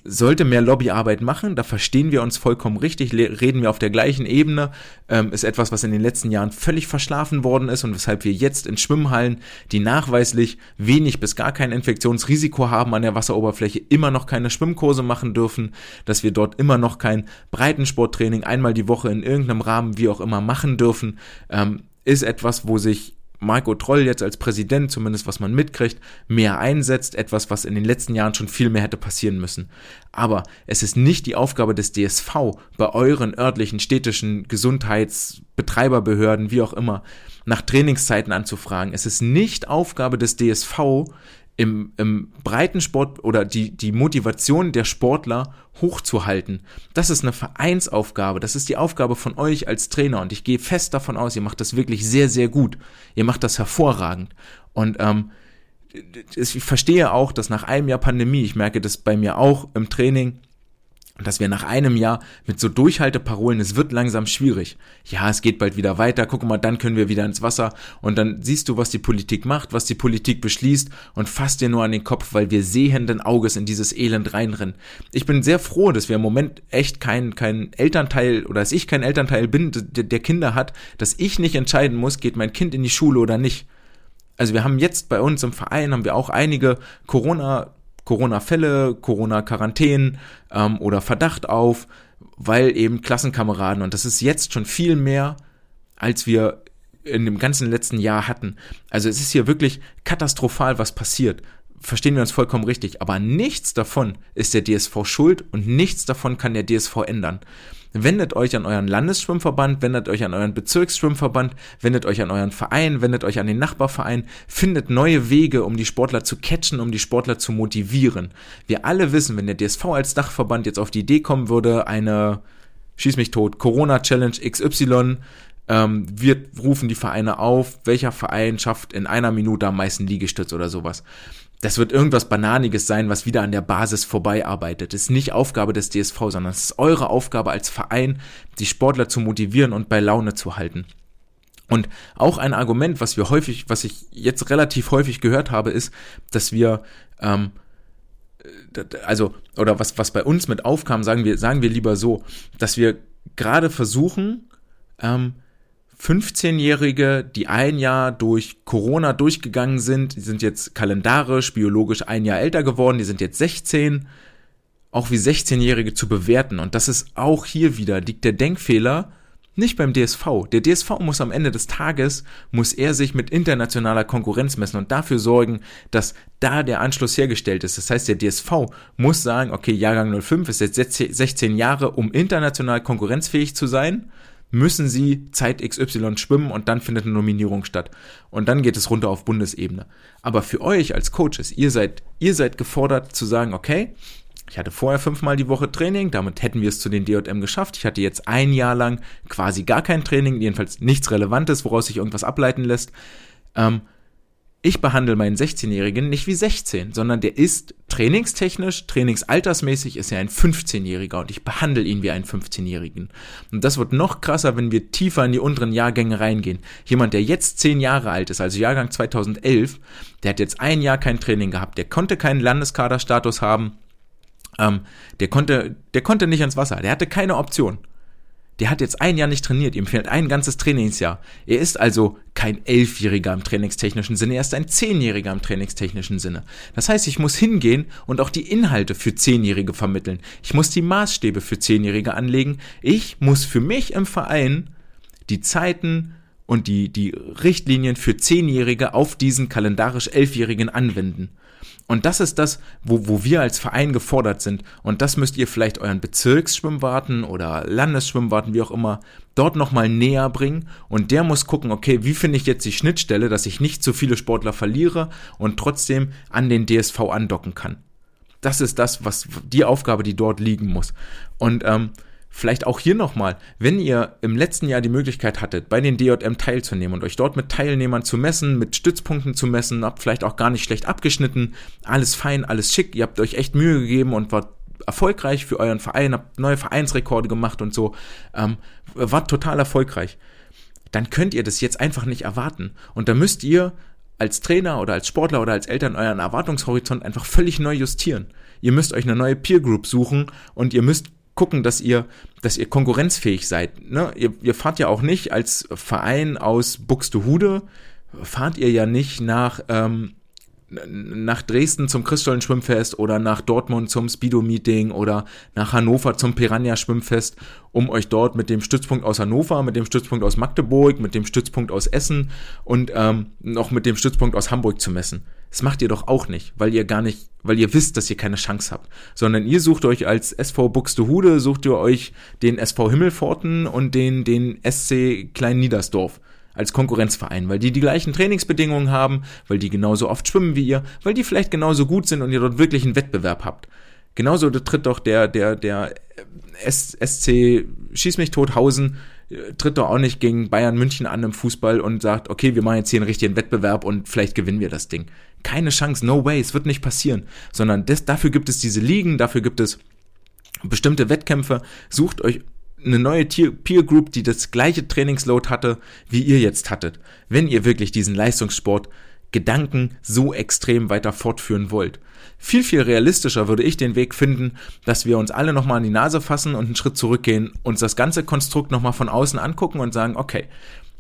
sollte mehr Lobbyarbeit machen, da verstehen wir uns vollkommen richtig, reden wir auf der gleichen Ebene, ähm, ist etwas, was in den letzten Jahren völlig verschlafen worden ist und weshalb wir jetzt in Schwimmhallen, die nachweislich wenig bis gar kein Infektionsrisiko haben an der Wasseroberfläche, immer noch keine Schwimmkurse machen dürfen, dass wir dort immer noch kein Breitensporttraining einmal die Woche in irgendeinem Rahmen wie auch immer machen dürfen, ähm, ist etwas, wo sich Marco Troll jetzt als Präsident, zumindest was man mitkriegt, mehr einsetzt, etwas, was in den letzten Jahren schon viel mehr hätte passieren müssen. Aber es ist nicht die Aufgabe des DSV, bei euren örtlichen städtischen Gesundheitsbetreiberbehörden, wie auch immer, nach Trainingszeiten anzufragen. Es ist nicht Aufgabe des DSV, im, im Breitensport oder die, die Motivation der Sportler hochzuhalten. Das ist eine Vereinsaufgabe. Das ist die Aufgabe von euch als Trainer. Und ich gehe fest davon aus, ihr macht das wirklich sehr, sehr gut. Ihr macht das hervorragend. Und ähm, ich verstehe auch, dass nach einem Jahr Pandemie, ich merke das bei mir auch im Training, dass wir nach einem Jahr mit so Durchhalteparolen, es wird langsam schwierig. Ja, es geht bald wieder weiter, guck mal, dann können wir wieder ins Wasser und dann siehst du, was die Politik macht, was die Politik beschließt und fasst dir nur an den Kopf, weil wir sehenden Auges in dieses Elend reinrennen. Ich bin sehr froh, dass wir im Moment echt kein, kein Elternteil oder dass ich kein Elternteil bin, der Kinder hat, dass ich nicht entscheiden muss, geht mein Kind in die Schule oder nicht. Also wir haben jetzt bei uns im Verein haben wir auch einige Corona Corona-Fälle, Corona-Quarantänen ähm, oder Verdacht auf, weil eben Klassenkameraden und das ist jetzt schon viel mehr, als wir in dem ganzen letzten Jahr hatten. Also es ist hier wirklich katastrophal, was passiert. Verstehen wir uns vollkommen richtig. Aber nichts davon ist der DSV schuld und nichts davon kann der DSV ändern. Wendet euch an euren Landesschwimmverband, wendet euch an euren Bezirksschwimmverband, wendet euch an euren Verein, wendet euch an den Nachbarverein, findet neue Wege, um die Sportler zu catchen, um die Sportler zu motivieren. Wir alle wissen, wenn der DSV als Dachverband jetzt auf die Idee kommen würde, eine Schieß mich tot, Corona-Challenge XY, ähm, wir rufen die Vereine auf, welcher Verein schafft in einer Minute am meisten Liegestütz oder sowas das wird irgendwas Bananiges sein, was wieder an der Basis vorbeiarbeitet. Das ist nicht Aufgabe des DSV, sondern es ist eure Aufgabe als Verein, die Sportler zu motivieren und bei Laune zu halten. Und auch ein Argument, was wir häufig, was ich jetzt relativ häufig gehört habe, ist, dass wir ähm, also oder was was bei uns mit aufkam, sagen wir sagen wir lieber so, dass wir gerade versuchen ähm, 15-Jährige, die ein Jahr durch Corona durchgegangen sind, die sind jetzt kalendarisch, biologisch ein Jahr älter geworden, die sind jetzt 16, auch wie 16-Jährige zu bewerten. Und das ist auch hier wieder, liegt der Denkfehler nicht beim DSV. Der DSV muss am Ende des Tages, muss er sich mit internationaler Konkurrenz messen und dafür sorgen, dass da der Anschluss hergestellt ist. Das heißt, der DSV muss sagen, okay, Jahrgang 05 ist jetzt 16 Jahre, um international konkurrenzfähig zu sein müssen sie Zeit XY schwimmen und dann findet eine Nominierung statt. Und dann geht es runter auf Bundesebene. Aber für euch als Coaches, ihr seid, ihr seid gefordert zu sagen, okay, ich hatte vorher fünfmal die Woche Training, damit hätten wir es zu den DJM geschafft. Ich hatte jetzt ein Jahr lang quasi gar kein Training, jedenfalls nichts Relevantes, woraus sich irgendwas ableiten lässt. Ähm, ich behandle meinen 16-Jährigen nicht wie 16, sondern der ist trainingstechnisch, trainingsaltersmäßig ist er ein 15-Jähriger und ich behandle ihn wie einen 15-Jährigen. Und das wird noch krasser, wenn wir tiefer in die unteren Jahrgänge reingehen. Jemand, der jetzt 10 Jahre alt ist, also Jahrgang 2011, der hat jetzt ein Jahr kein Training gehabt, der konnte keinen Landeskaderstatus haben, ähm, der konnte, der konnte nicht ins Wasser, der hatte keine Option. Der hat jetzt ein Jahr nicht trainiert, ihm fehlt ein ganzes Trainingsjahr. Er ist also kein Elfjähriger im trainingstechnischen Sinne, er ist ein Zehnjähriger im trainingstechnischen Sinne. Das heißt, ich muss hingehen und auch die Inhalte für Zehnjährige vermitteln. Ich muss die Maßstäbe für Zehnjährige anlegen. Ich muss für mich im Verein die Zeiten und die, die Richtlinien für Zehnjährige auf diesen kalendarisch Elfjährigen anwenden. Und das ist das, wo, wo wir als Verein gefordert sind. Und das müsst ihr vielleicht euren Bezirksschwimmwarten oder Landesschwimmwarten, wie auch immer, dort nochmal näher bringen. Und der muss gucken, okay, wie finde ich jetzt die Schnittstelle, dass ich nicht zu viele Sportler verliere und trotzdem an den DSV andocken kann. Das ist das, was die Aufgabe, die dort liegen muss. Und ähm, Vielleicht auch hier nochmal, wenn ihr im letzten Jahr die Möglichkeit hattet, bei den DJM teilzunehmen und euch dort mit Teilnehmern zu messen, mit Stützpunkten zu messen, habt vielleicht auch gar nicht schlecht abgeschnitten, alles fein, alles schick, ihr habt euch echt Mühe gegeben und wart erfolgreich für euren Verein, habt neue Vereinsrekorde gemacht und so, ähm, wart total erfolgreich. Dann könnt ihr das jetzt einfach nicht erwarten. Und da müsst ihr als Trainer oder als Sportler oder als Eltern euren Erwartungshorizont einfach völlig neu justieren. Ihr müsst euch eine neue Peer Group suchen und ihr müsst gucken, dass ihr, dass ihr konkurrenzfähig seid. Ne? Ihr, ihr fahrt ja auch nicht als Verein aus Buxtehude, fahrt ihr ja nicht nach, ähm, nach Dresden zum Christstollen-Schwimmfest oder nach Dortmund zum Speedo-Meeting oder nach Hannover zum Piranha-Schwimmfest, um euch dort mit dem Stützpunkt aus Hannover, mit dem Stützpunkt aus Magdeburg, mit dem Stützpunkt aus Essen und ähm, noch mit dem Stützpunkt aus Hamburg zu messen. Das macht ihr doch auch nicht, weil ihr gar nicht, weil ihr wisst, dass ihr keine Chance habt. Sondern ihr sucht euch als SV Buxtehude, sucht ihr euch den SV Himmelforten und den, den SC Klein Niedersdorf als Konkurrenzverein, weil die die gleichen Trainingsbedingungen haben, weil die genauso oft schwimmen wie ihr, weil die vielleicht genauso gut sind und ihr dort wirklich einen Wettbewerb habt. Genauso tritt doch der, der, der SC Schieß mich Tothausen tritt doch auch nicht gegen Bayern München an im Fußball und sagt, okay, wir machen jetzt hier einen richtigen Wettbewerb und vielleicht gewinnen wir das Ding. Keine Chance, no way, es wird nicht passieren. Sondern das, dafür gibt es diese Ligen, dafür gibt es bestimmte Wettkämpfe, sucht euch eine neue Peer Group, die das gleiche Trainingsload hatte, wie ihr jetzt hattet, wenn ihr wirklich diesen Leistungssport Gedanken so extrem weiter fortführen wollt. Viel, viel realistischer würde ich den Weg finden, dass wir uns alle nochmal an die Nase fassen und einen Schritt zurückgehen, uns das ganze Konstrukt nochmal von außen angucken und sagen, okay,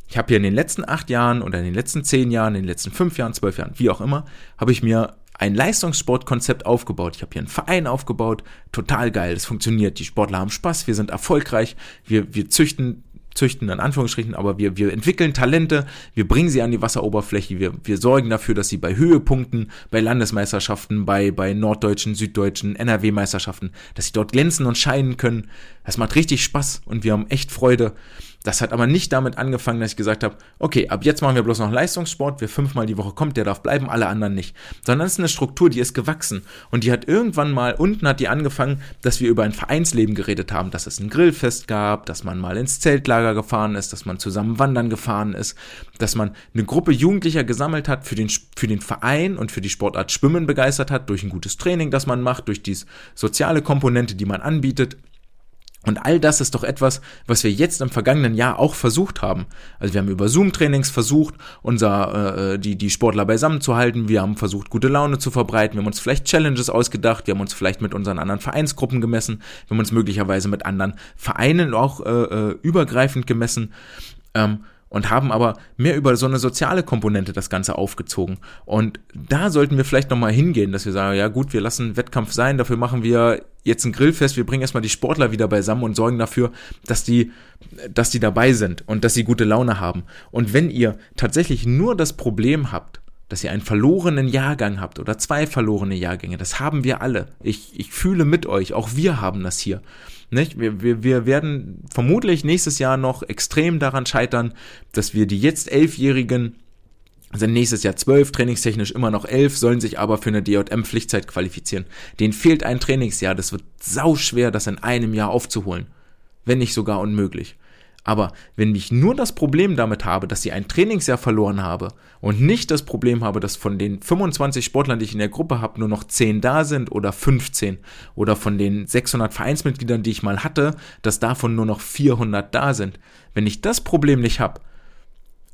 ich habe hier in den letzten acht Jahren oder in den letzten zehn Jahren, in den letzten fünf Jahren, zwölf Jahren, wie auch immer, habe ich mir ein Leistungssportkonzept aufgebaut. Ich habe hier einen Verein aufgebaut, total geil, es funktioniert. Die Sportler haben Spaß, wir sind erfolgreich, wir, wir züchten züchten, in Anführungsstrichen, aber wir, wir entwickeln Talente, wir bringen sie an die Wasseroberfläche, wir, wir sorgen dafür, dass sie bei Höhepunkten, bei Landesmeisterschaften, bei, bei norddeutschen, süddeutschen, NRW-Meisterschaften, dass sie dort glänzen und scheinen können. Das macht richtig Spaß und wir haben echt Freude. Das hat aber nicht damit angefangen, dass ich gesagt habe, okay, ab jetzt machen wir bloß noch Leistungssport, wer fünfmal die Woche kommt, der darf bleiben, alle anderen nicht. Sondern es ist eine Struktur, die ist gewachsen. Und die hat irgendwann mal, unten hat die angefangen, dass wir über ein Vereinsleben geredet haben, dass es ein Grillfest gab, dass man mal ins Zeltlager gefahren ist, dass man zusammen wandern gefahren ist, dass man eine Gruppe Jugendlicher gesammelt hat, für den, für den Verein und für die Sportart Schwimmen begeistert hat, durch ein gutes Training, das man macht, durch die soziale Komponente, die man anbietet und all das ist doch etwas, was wir jetzt im vergangenen Jahr auch versucht haben. Also wir haben über Zoom-Trainings versucht, unser, äh, die, die Sportler beisammen zu halten. Wir haben versucht, gute Laune zu verbreiten. Wir haben uns vielleicht Challenges ausgedacht. Wir haben uns vielleicht mit unseren anderen Vereinsgruppen gemessen. Wir haben uns möglicherweise mit anderen Vereinen auch äh, äh übergreifend gemessen. Ähm, und haben aber mehr über so eine soziale Komponente das Ganze aufgezogen. Und da sollten wir vielleicht nochmal hingehen, dass wir sagen, ja gut, wir lassen Wettkampf sein, dafür machen wir jetzt ein Grillfest, wir bringen erstmal die Sportler wieder beisammen und sorgen dafür, dass die, dass die dabei sind und dass sie gute Laune haben. Und wenn ihr tatsächlich nur das Problem habt, dass ihr einen verlorenen Jahrgang habt oder zwei verlorene Jahrgänge, das haben wir alle. Ich, ich fühle mit euch, auch wir haben das hier. Nicht? Wir, wir, wir werden vermutlich nächstes Jahr noch extrem daran scheitern, dass wir die jetzt Elfjährigen sind nächstes Jahr zwölf, trainingstechnisch immer noch elf, sollen sich aber für eine DJM-Pflichtzeit qualifizieren. Denen fehlt ein Trainingsjahr, das wird sau schwer, das in einem Jahr aufzuholen. Wenn nicht sogar unmöglich. Aber wenn ich nur das Problem damit habe, dass sie ein Trainingsjahr verloren habe und nicht das Problem habe, dass von den 25 Sportlern, die ich in der Gruppe habe, nur noch 10 da sind oder 15 oder von den 600 Vereinsmitgliedern, die ich mal hatte, dass davon nur noch 400 da sind. Wenn ich das Problem nicht habe,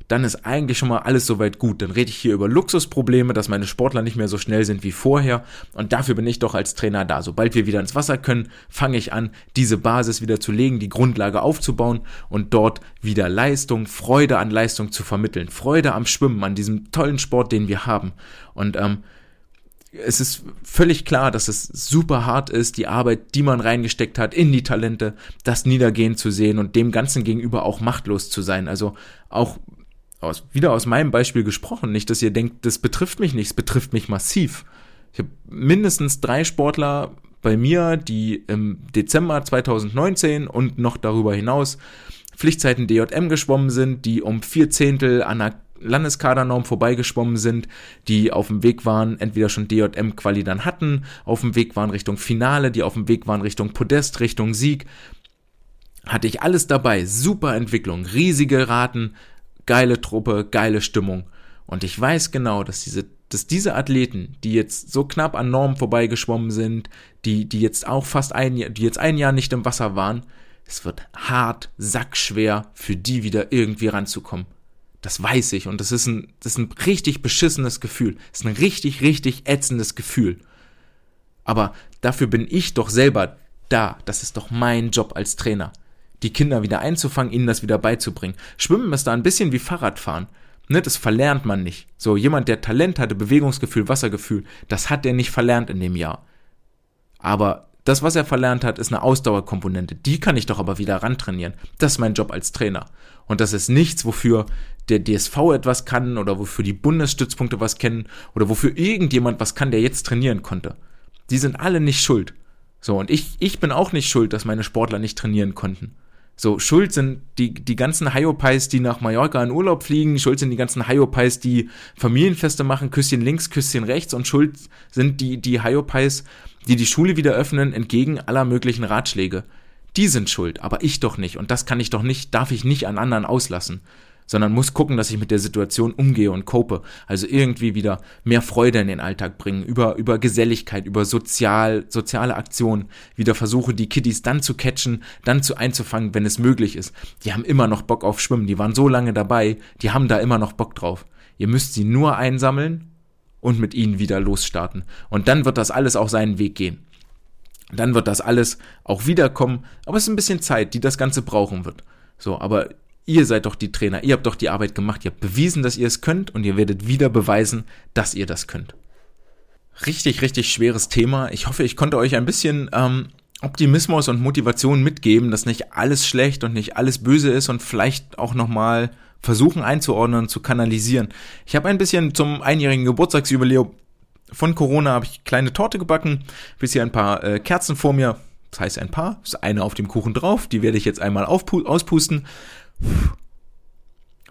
dann ist eigentlich schon mal alles soweit gut. Dann rede ich hier über Luxusprobleme, dass meine Sportler nicht mehr so schnell sind wie vorher. Und dafür bin ich doch als Trainer da. Sobald wir wieder ins Wasser können, fange ich an, diese Basis wieder zu legen, die Grundlage aufzubauen und dort wieder Leistung, Freude an Leistung zu vermitteln. Freude am Schwimmen, an diesem tollen Sport, den wir haben. Und ähm, es ist völlig klar, dass es super hart ist, die Arbeit, die man reingesteckt hat in die Talente, das niedergehen zu sehen und dem Ganzen gegenüber auch machtlos zu sein. Also auch aus, wieder aus meinem Beispiel gesprochen, nicht, dass ihr denkt, das betrifft mich nicht, es betrifft mich massiv. Ich habe mindestens drei Sportler bei mir, die im Dezember 2019 und noch darüber hinaus Pflichtzeiten DJM geschwommen sind, die um vier Zehntel an der Landeskadernorm vorbeigeschwommen sind, die auf dem Weg waren, entweder schon DJM-Quali dann hatten, auf dem Weg waren Richtung Finale, die auf dem Weg waren Richtung Podest, Richtung Sieg. Hatte ich alles dabei. Super Entwicklung, riesige Raten, geile Truppe, geile Stimmung. Und ich weiß genau, dass diese, dass diese Athleten, die jetzt so knapp an Norm vorbeigeschwommen sind, die, die jetzt auch fast ein Jahr, die jetzt ein Jahr nicht im Wasser waren, es wird hart, sackschwer für die wieder irgendwie ranzukommen. Das weiß ich und das ist ein, das ist ein richtig beschissenes Gefühl. Das ist ein richtig, richtig ätzendes Gefühl. Aber dafür bin ich doch selber da. Das ist doch mein Job als Trainer die Kinder wieder einzufangen, ihnen das wieder beizubringen. Schwimmen ist da ein bisschen wie Fahrradfahren. Ne, das verlernt man nicht. So, jemand, der Talent hatte, Bewegungsgefühl, Wassergefühl, das hat er nicht verlernt in dem Jahr. Aber das, was er verlernt hat, ist eine Ausdauerkomponente. Die kann ich doch aber wieder rantrainieren. Das ist mein Job als Trainer. Und das ist nichts, wofür der DSV etwas kann oder wofür die Bundesstützpunkte was kennen oder wofür irgendjemand was kann, der jetzt trainieren konnte. Die sind alle nicht schuld. So, und ich, ich bin auch nicht schuld, dass meine Sportler nicht trainieren konnten. So, schuld sind die, die ganzen Hyopies, die nach Mallorca in Urlaub fliegen, schuld sind die ganzen Hyopies, die Familienfeste machen, Küsschen links, Küsschen rechts und schuld sind die, die Hyopies, die die Schule wieder öffnen, entgegen aller möglichen Ratschläge. Die sind schuld, aber ich doch nicht und das kann ich doch nicht, darf ich nicht an anderen auslassen. Sondern muss gucken, dass ich mit der Situation umgehe und cope. Also irgendwie wieder mehr Freude in den Alltag bringen, über, über Geselligkeit, über sozial, soziale Aktionen, wieder versuche, die Kiddies dann zu catchen, dann zu einzufangen, wenn es möglich ist. Die haben immer noch Bock auf Schwimmen, die waren so lange dabei, die haben da immer noch Bock drauf. Ihr müsst sie nur einsammeln und mit ihnen wieder losstarten. Und dann wird das alles auch seinen Weg gehen. Dann wird das alles auch wiederkommen, aber es ist ein bisschen Zeit, die das Ganze brauchen wird. So, aber Ihr seid doch die Trainer, ihr habt doch die Arbeit gemacht, ihr habt bewiesen, dass ihr es könnt und ihr werdet wieder beweisen, dass ihr das könnt. Richtig, richtig schweres Thema. Ich hoffe, ich konnte euch ein bisschen ähm, Optimismus und Motivation mitgeben, dass nicht alles schlecht und nicht alles böse ist und vielleicht auch nochmal versuchen einzuordnen zu kanalisieren. Ich habe ein bisschen zum einjährigen Geburtstagsjubiläum von Corona habe ich kleine Torte gebacken, bis hier ein paar äh, Kerzen vor mir. Das heißt ein paar, ist eine auf dem Kuchen drauf, die werde ich jetzt einmal auspusten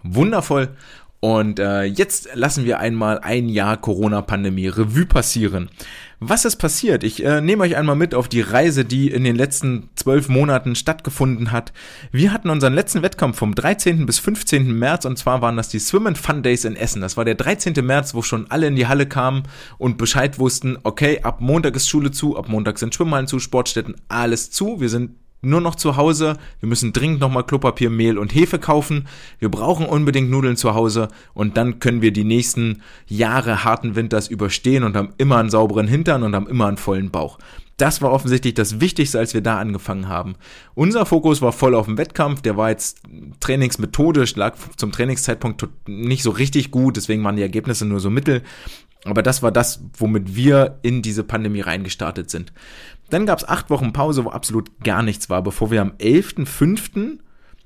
Wundervoll. Und äh, jetzt lassen wir einmal ein Jahr Corona-Pandemie Revue passieren. Was ist passiert? Ich äh, nehme euch einmal mit auf die Reise, die in den letzten zwölf Monaten stattgefunden hat. Wir hatten unseren letzten Wettkampf vom 13. bis 15. März und zwar waren das die Swim and Fun Days in Essen. Das war der 13. März, wo schon alle in die Halle kamen und Bescheid wussten, okay, ab Montag ist Schule zu, ab Montag sind Schwimmhallen zu, Sportstätten, alles zu. Wir sind nur noch zu Hause. Wir müssen dringend nochmal Klopapier, Mehl und Hefe kaufen. Wir brauchen unbedingt Nudeln zu Hause und dann können wir die nächsten Jahre harten Winters überstehen und haben immer einen sauberen Hintern und haben immer einen vollen Bauch. Das war offensichtlich das Wichtigste, als wir da angefangen haben. Unser Fokus war voll auf dem Wettkampf, der war jetzt trainingsmethodisch, lag zum Trainingszeitpunkt nicht so richtig gut, deswegen waren die Ergebnisse nur so mittel. Aber das war das, womit wir in diese Pandemie reingestartet sind. Dann gab es acht Wochen Pause, wo absolut gar nichts war, bevor wir am 11.05.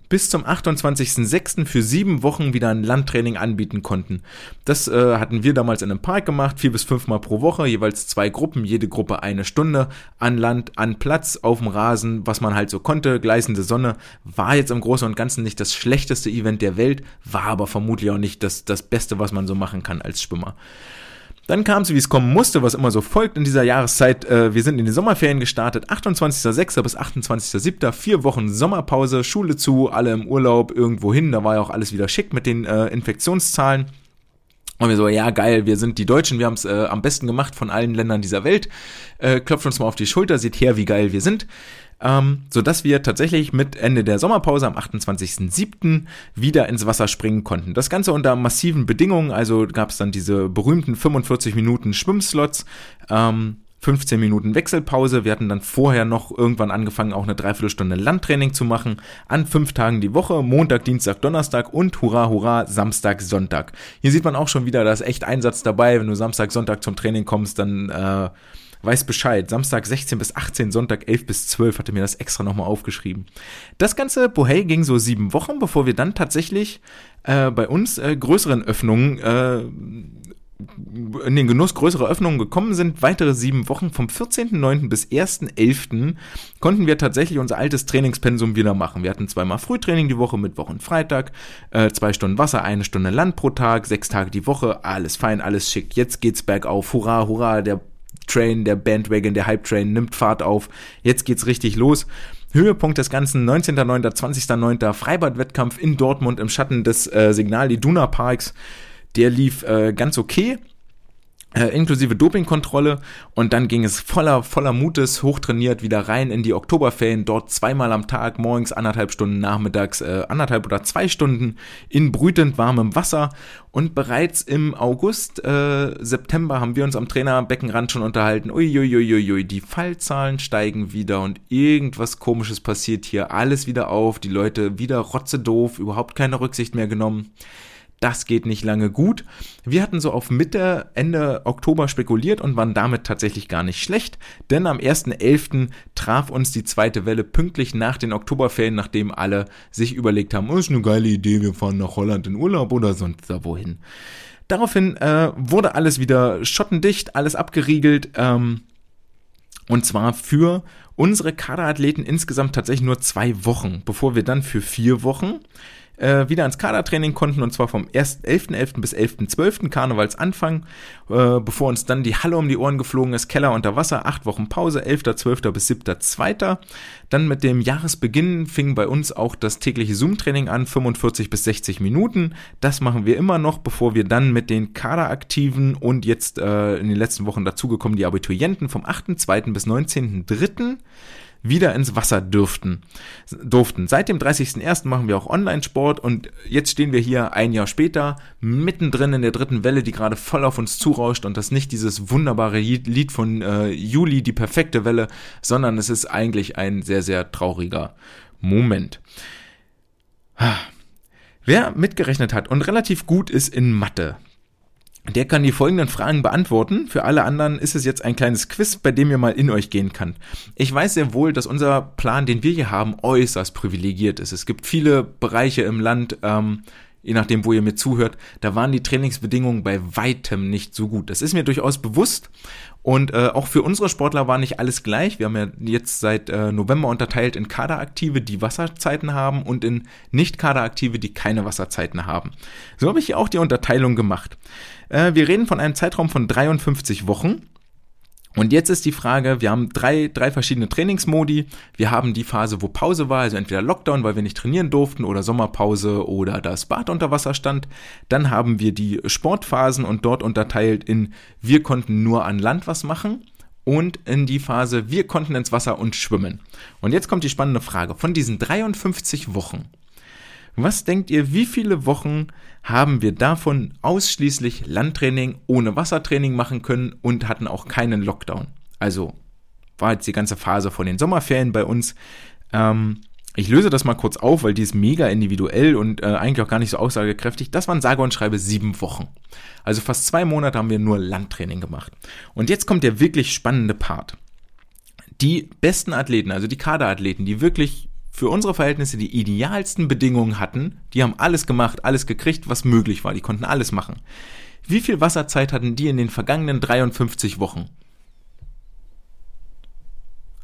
bis zum 28.06. für sieben Wochen wieder ein Landtraining anbieten konnten. Das äh, hatten wir damals in einem Park gemacht, vier bis fünfmal pro Woche, jeweils zwei Gruppen, jede Gruppe eine Stunde an Land, an Platz, auf dem Rasen, was man halt so konnte, gleißende Sonne, war jetzt im Großen und Ganzen nicht das schlechteste Event der Welt, war aber vermutlich auch nicht das, das Beste, was man so machen kann als Schwimmer. Dann kam es, wie es kommen musste, was immer so folgt in dieser Jahreszeit. Äh, wir sind in die Sommerferien gestartet, 28.06. bis 28.07. Vier Wochen Sommerpause, Schule zu, alle im Urlaub, irgendwo hin. Da war ja auch alles wieder schick mit den äh, Infektionszahlen. Und wir so, ja geil, wir sind die Deutschen, wir haben es äh, am besten gemacht von allen Ländern dieser Welt. Äh, klopft uns mal auf die Schulter, seht her, wie geil wir sind ähm, sodass wir tatsächlich mit Ende der Sommerpause am 28.07. wieder ins Wasser springen konnten. Das Ganze unter massiven Bedingungen, also gab es dann diese berühmten 45 Minuten Schwimmslots, ähm, 15 Minuten Wechselpause. Wir hatten dann vorher noch irgendwann angefangen, auch eine Dreiviertelstunde Landtraining zu machen. An fünf Tagen die Woche. Montag, Dienstag, Donnerstag und hurra, hurra, Samstag, Sonntag. Hier sieht man auch schon wieder, da ist echt Einsatz dabei. Wenn du Samstag, Sonntag zum Training kommst, dann äh, weiß Bescheid. Samstag 16 bis 18, Sonntag 11 bis 12 hatte mir das extra nochmal aufgeschrieben. Das ganze Bohey ging so sieben Wochen, bevor wir dann tatsächlich äh, bei uns äh, größeren Öffnungen äh, in den Genuss größerer Öffnungen gekommen sind, weitere sieben Wochen vom 14.09. bis 1.11. konnten wir tatsächlich unser altes Trainingspensum wieder machen. Wir hatten zweimal Frühtraining die Woche, Mittwoch und Freitag, äh, zwei Stunden Wasser, eine Stunde Land pro Tag, sechs Tage die Woche, alles fein, alles schick. Jetzt geht's bergauf, hurra, hurra, der Train, der Bandwagon, der Hype Train nimmt Fahrt auf. Jetzt geht's richtig los. Höhepunkt des Ganzen 19.09., 20.09. Freibad-Wettkampf in Dortmund im Schatten des äh, Signal Iduna Parks. Der lief äh, ganz okay inklusive Dopingkontrolle. Und dann ging es voller voller Mutes hochtrainiert wieder rein in die Oktoberferien. Dort zweimal am Tag morgens anderthalb Stunden nachmittags äh, anderthalb oder zwei Stunden in brütend warmem Wasser. Und bereits im August äh, September haben wir uns am Trainerbeckenrand schon unterhalten. Uiuiuiui die Fallzahlen steigen wieder und irgendwas komisches passiert hier. Alles wieder auf die Leute wieder rotze doof überhaupt keine Rücksicht mehr genommen das geht nicht lange gut. Wir hatten so auf Mitte, Ende Oktober spekuliert und waren damit tatsächlich gar nicht schlecht, denn am 1.11. traf uns die zweite Welle pünktlich nach den Oktoberferien, nachdem alle sich überlegt haben, oh, ist eine geile Idee, wir fahren nach Holland in Urlaub oder sonst da wohin. Daraufhin äh, wurde alles wieder schottendicht, alles abgeriegelt. Ähm, und zwar für unsere Kaderathleten insgesamt tatsächlich nur zwei Wochen, bevor wir dann für vier Wochen äh, wieder ins Kadertraining konnten und zwar vom 11.11. bis 11.12. Karnevalsanfang, äh, bevor uns dann die Halle um die Ohren geflogen ist, Keller unter Wasser, acht Wochen Pause, 11.12. bis 7.2. Dann mit dem Jahresbeginn fing bei uns auch das tägliche Zoom-Training an, 45 bis 60 Minuten. Das machen wir immer noch, bevor wir dann mit den Kaderaktiven und jetzt äh, in den letzten Wochen dazugekommen die Abiturienten vom 8.2. bis 19.3 wieder ins Wasser dürften, durften. Seit dem 30.01. machen wir auch Online-Sport und jetzt stehen wir hier ein Jahr später mittendrin in der dritten Welle, die gerade voll auf uns zurauscht und das nicht dieses wunderbare Lied von äh, Juli, die perfekte Welle, sondern es ist eigentlich ein sehr, sehr trauriger Moment. Wer mitgerechnet hat und relativ gut ist in Mathe, der kann die folgenden Fragen beantworten. Für alle anderen ist es jetzt ein kleines Quiz, bei dem ihr mal in euch gehen kann. Ich weiß sehr wohl, dass unser Plan, den wir hier haben, äußerst privilegiert ist. Es gibt viele Bereiche im Land, ähm, je nachdem, wo ihr mir zuhört, da waren die Trainingsbedingungen bei weitem nicht so gut. Das ist mir durchaus bewusst. Und äh, auch für unsere Sportler war nicht alles gleich. Wir haben ja jetzt seit äh, November unterteilt in Kaderaktive, die Wasserzeiten haben und in Nicht-Kaderaktive, die keine Wasserzeiten haben. So habe ich hier auch die Unterteilung gemacht. Äh, wir reden von einem Zeitraum von 53 Wochen. Und jetzt ist die Frage, wir haben drei, drei verschiedene Trainingsmodi. Wir haben die Phase, wo Pause war, also entweder Lockdown, weil wir nicht trainieren durften, oder Sommerpause oder das Bad unter Wasser stand. Dann haben wir die Sportphasen und dort unterteilt in wir konnten nur an Land was machen und in die Phase wir konnten ins Wasser und schwimmen. Und jetzt kommt die spannende Frage. Von diesen 53 Wochen, was denkt ihr, wie viele Wochen haben wir davon ausschließlich Landtraining ohne Wassertraining machen können und hatten auch keinen Lockdown? Also war jetzt die ganze Phase von den Sommerferien bei uns. Ähm, ich löse das mal kurz auf, weil die ist mega individuell und äh, eigentlich auch gar nicht so aussagekräftig. Das waren sage und schreibe sieben Wochen. Also fast zwei Monate haben wir nur Landtraining gemacht. Und jetzt kommt der wirklich spannende Part. Die besten Athleten, also die Kaderathleten, die wirklich für unsere Verhältnisse die idealsten Bedingungen hatten. Die haben alles gemacht, alles gekriegt, was möglich war. Die konnten alles machen. Wie viel Wasserzeit hatten die in den vergangenen 53 Wochen?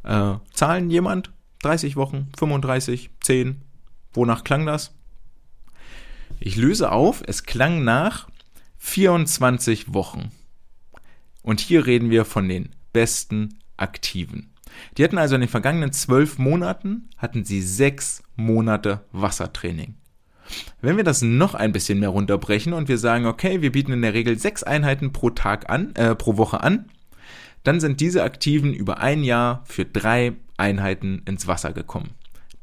Äh, Zahlen jemand? 30 Wochen, 35, 10. Wonach klang das? Ich löse auf, es klang nach 24 Wochen. Und hier reden wir von den besten Aktiven. Die hatten also in den vergangenen zwölf Monaten, hatten sie sechs Monate Wassertraining. Wenn wir das noch ein bisschen mehr runterbrechen und wir sagen, okay, wir bieten in der Regel sechs Einheiten pro Tag an, äh, pro Woche an, dann sind diese Aktiven über ein Jahr für drei Einheiten ins Wasser gekommen.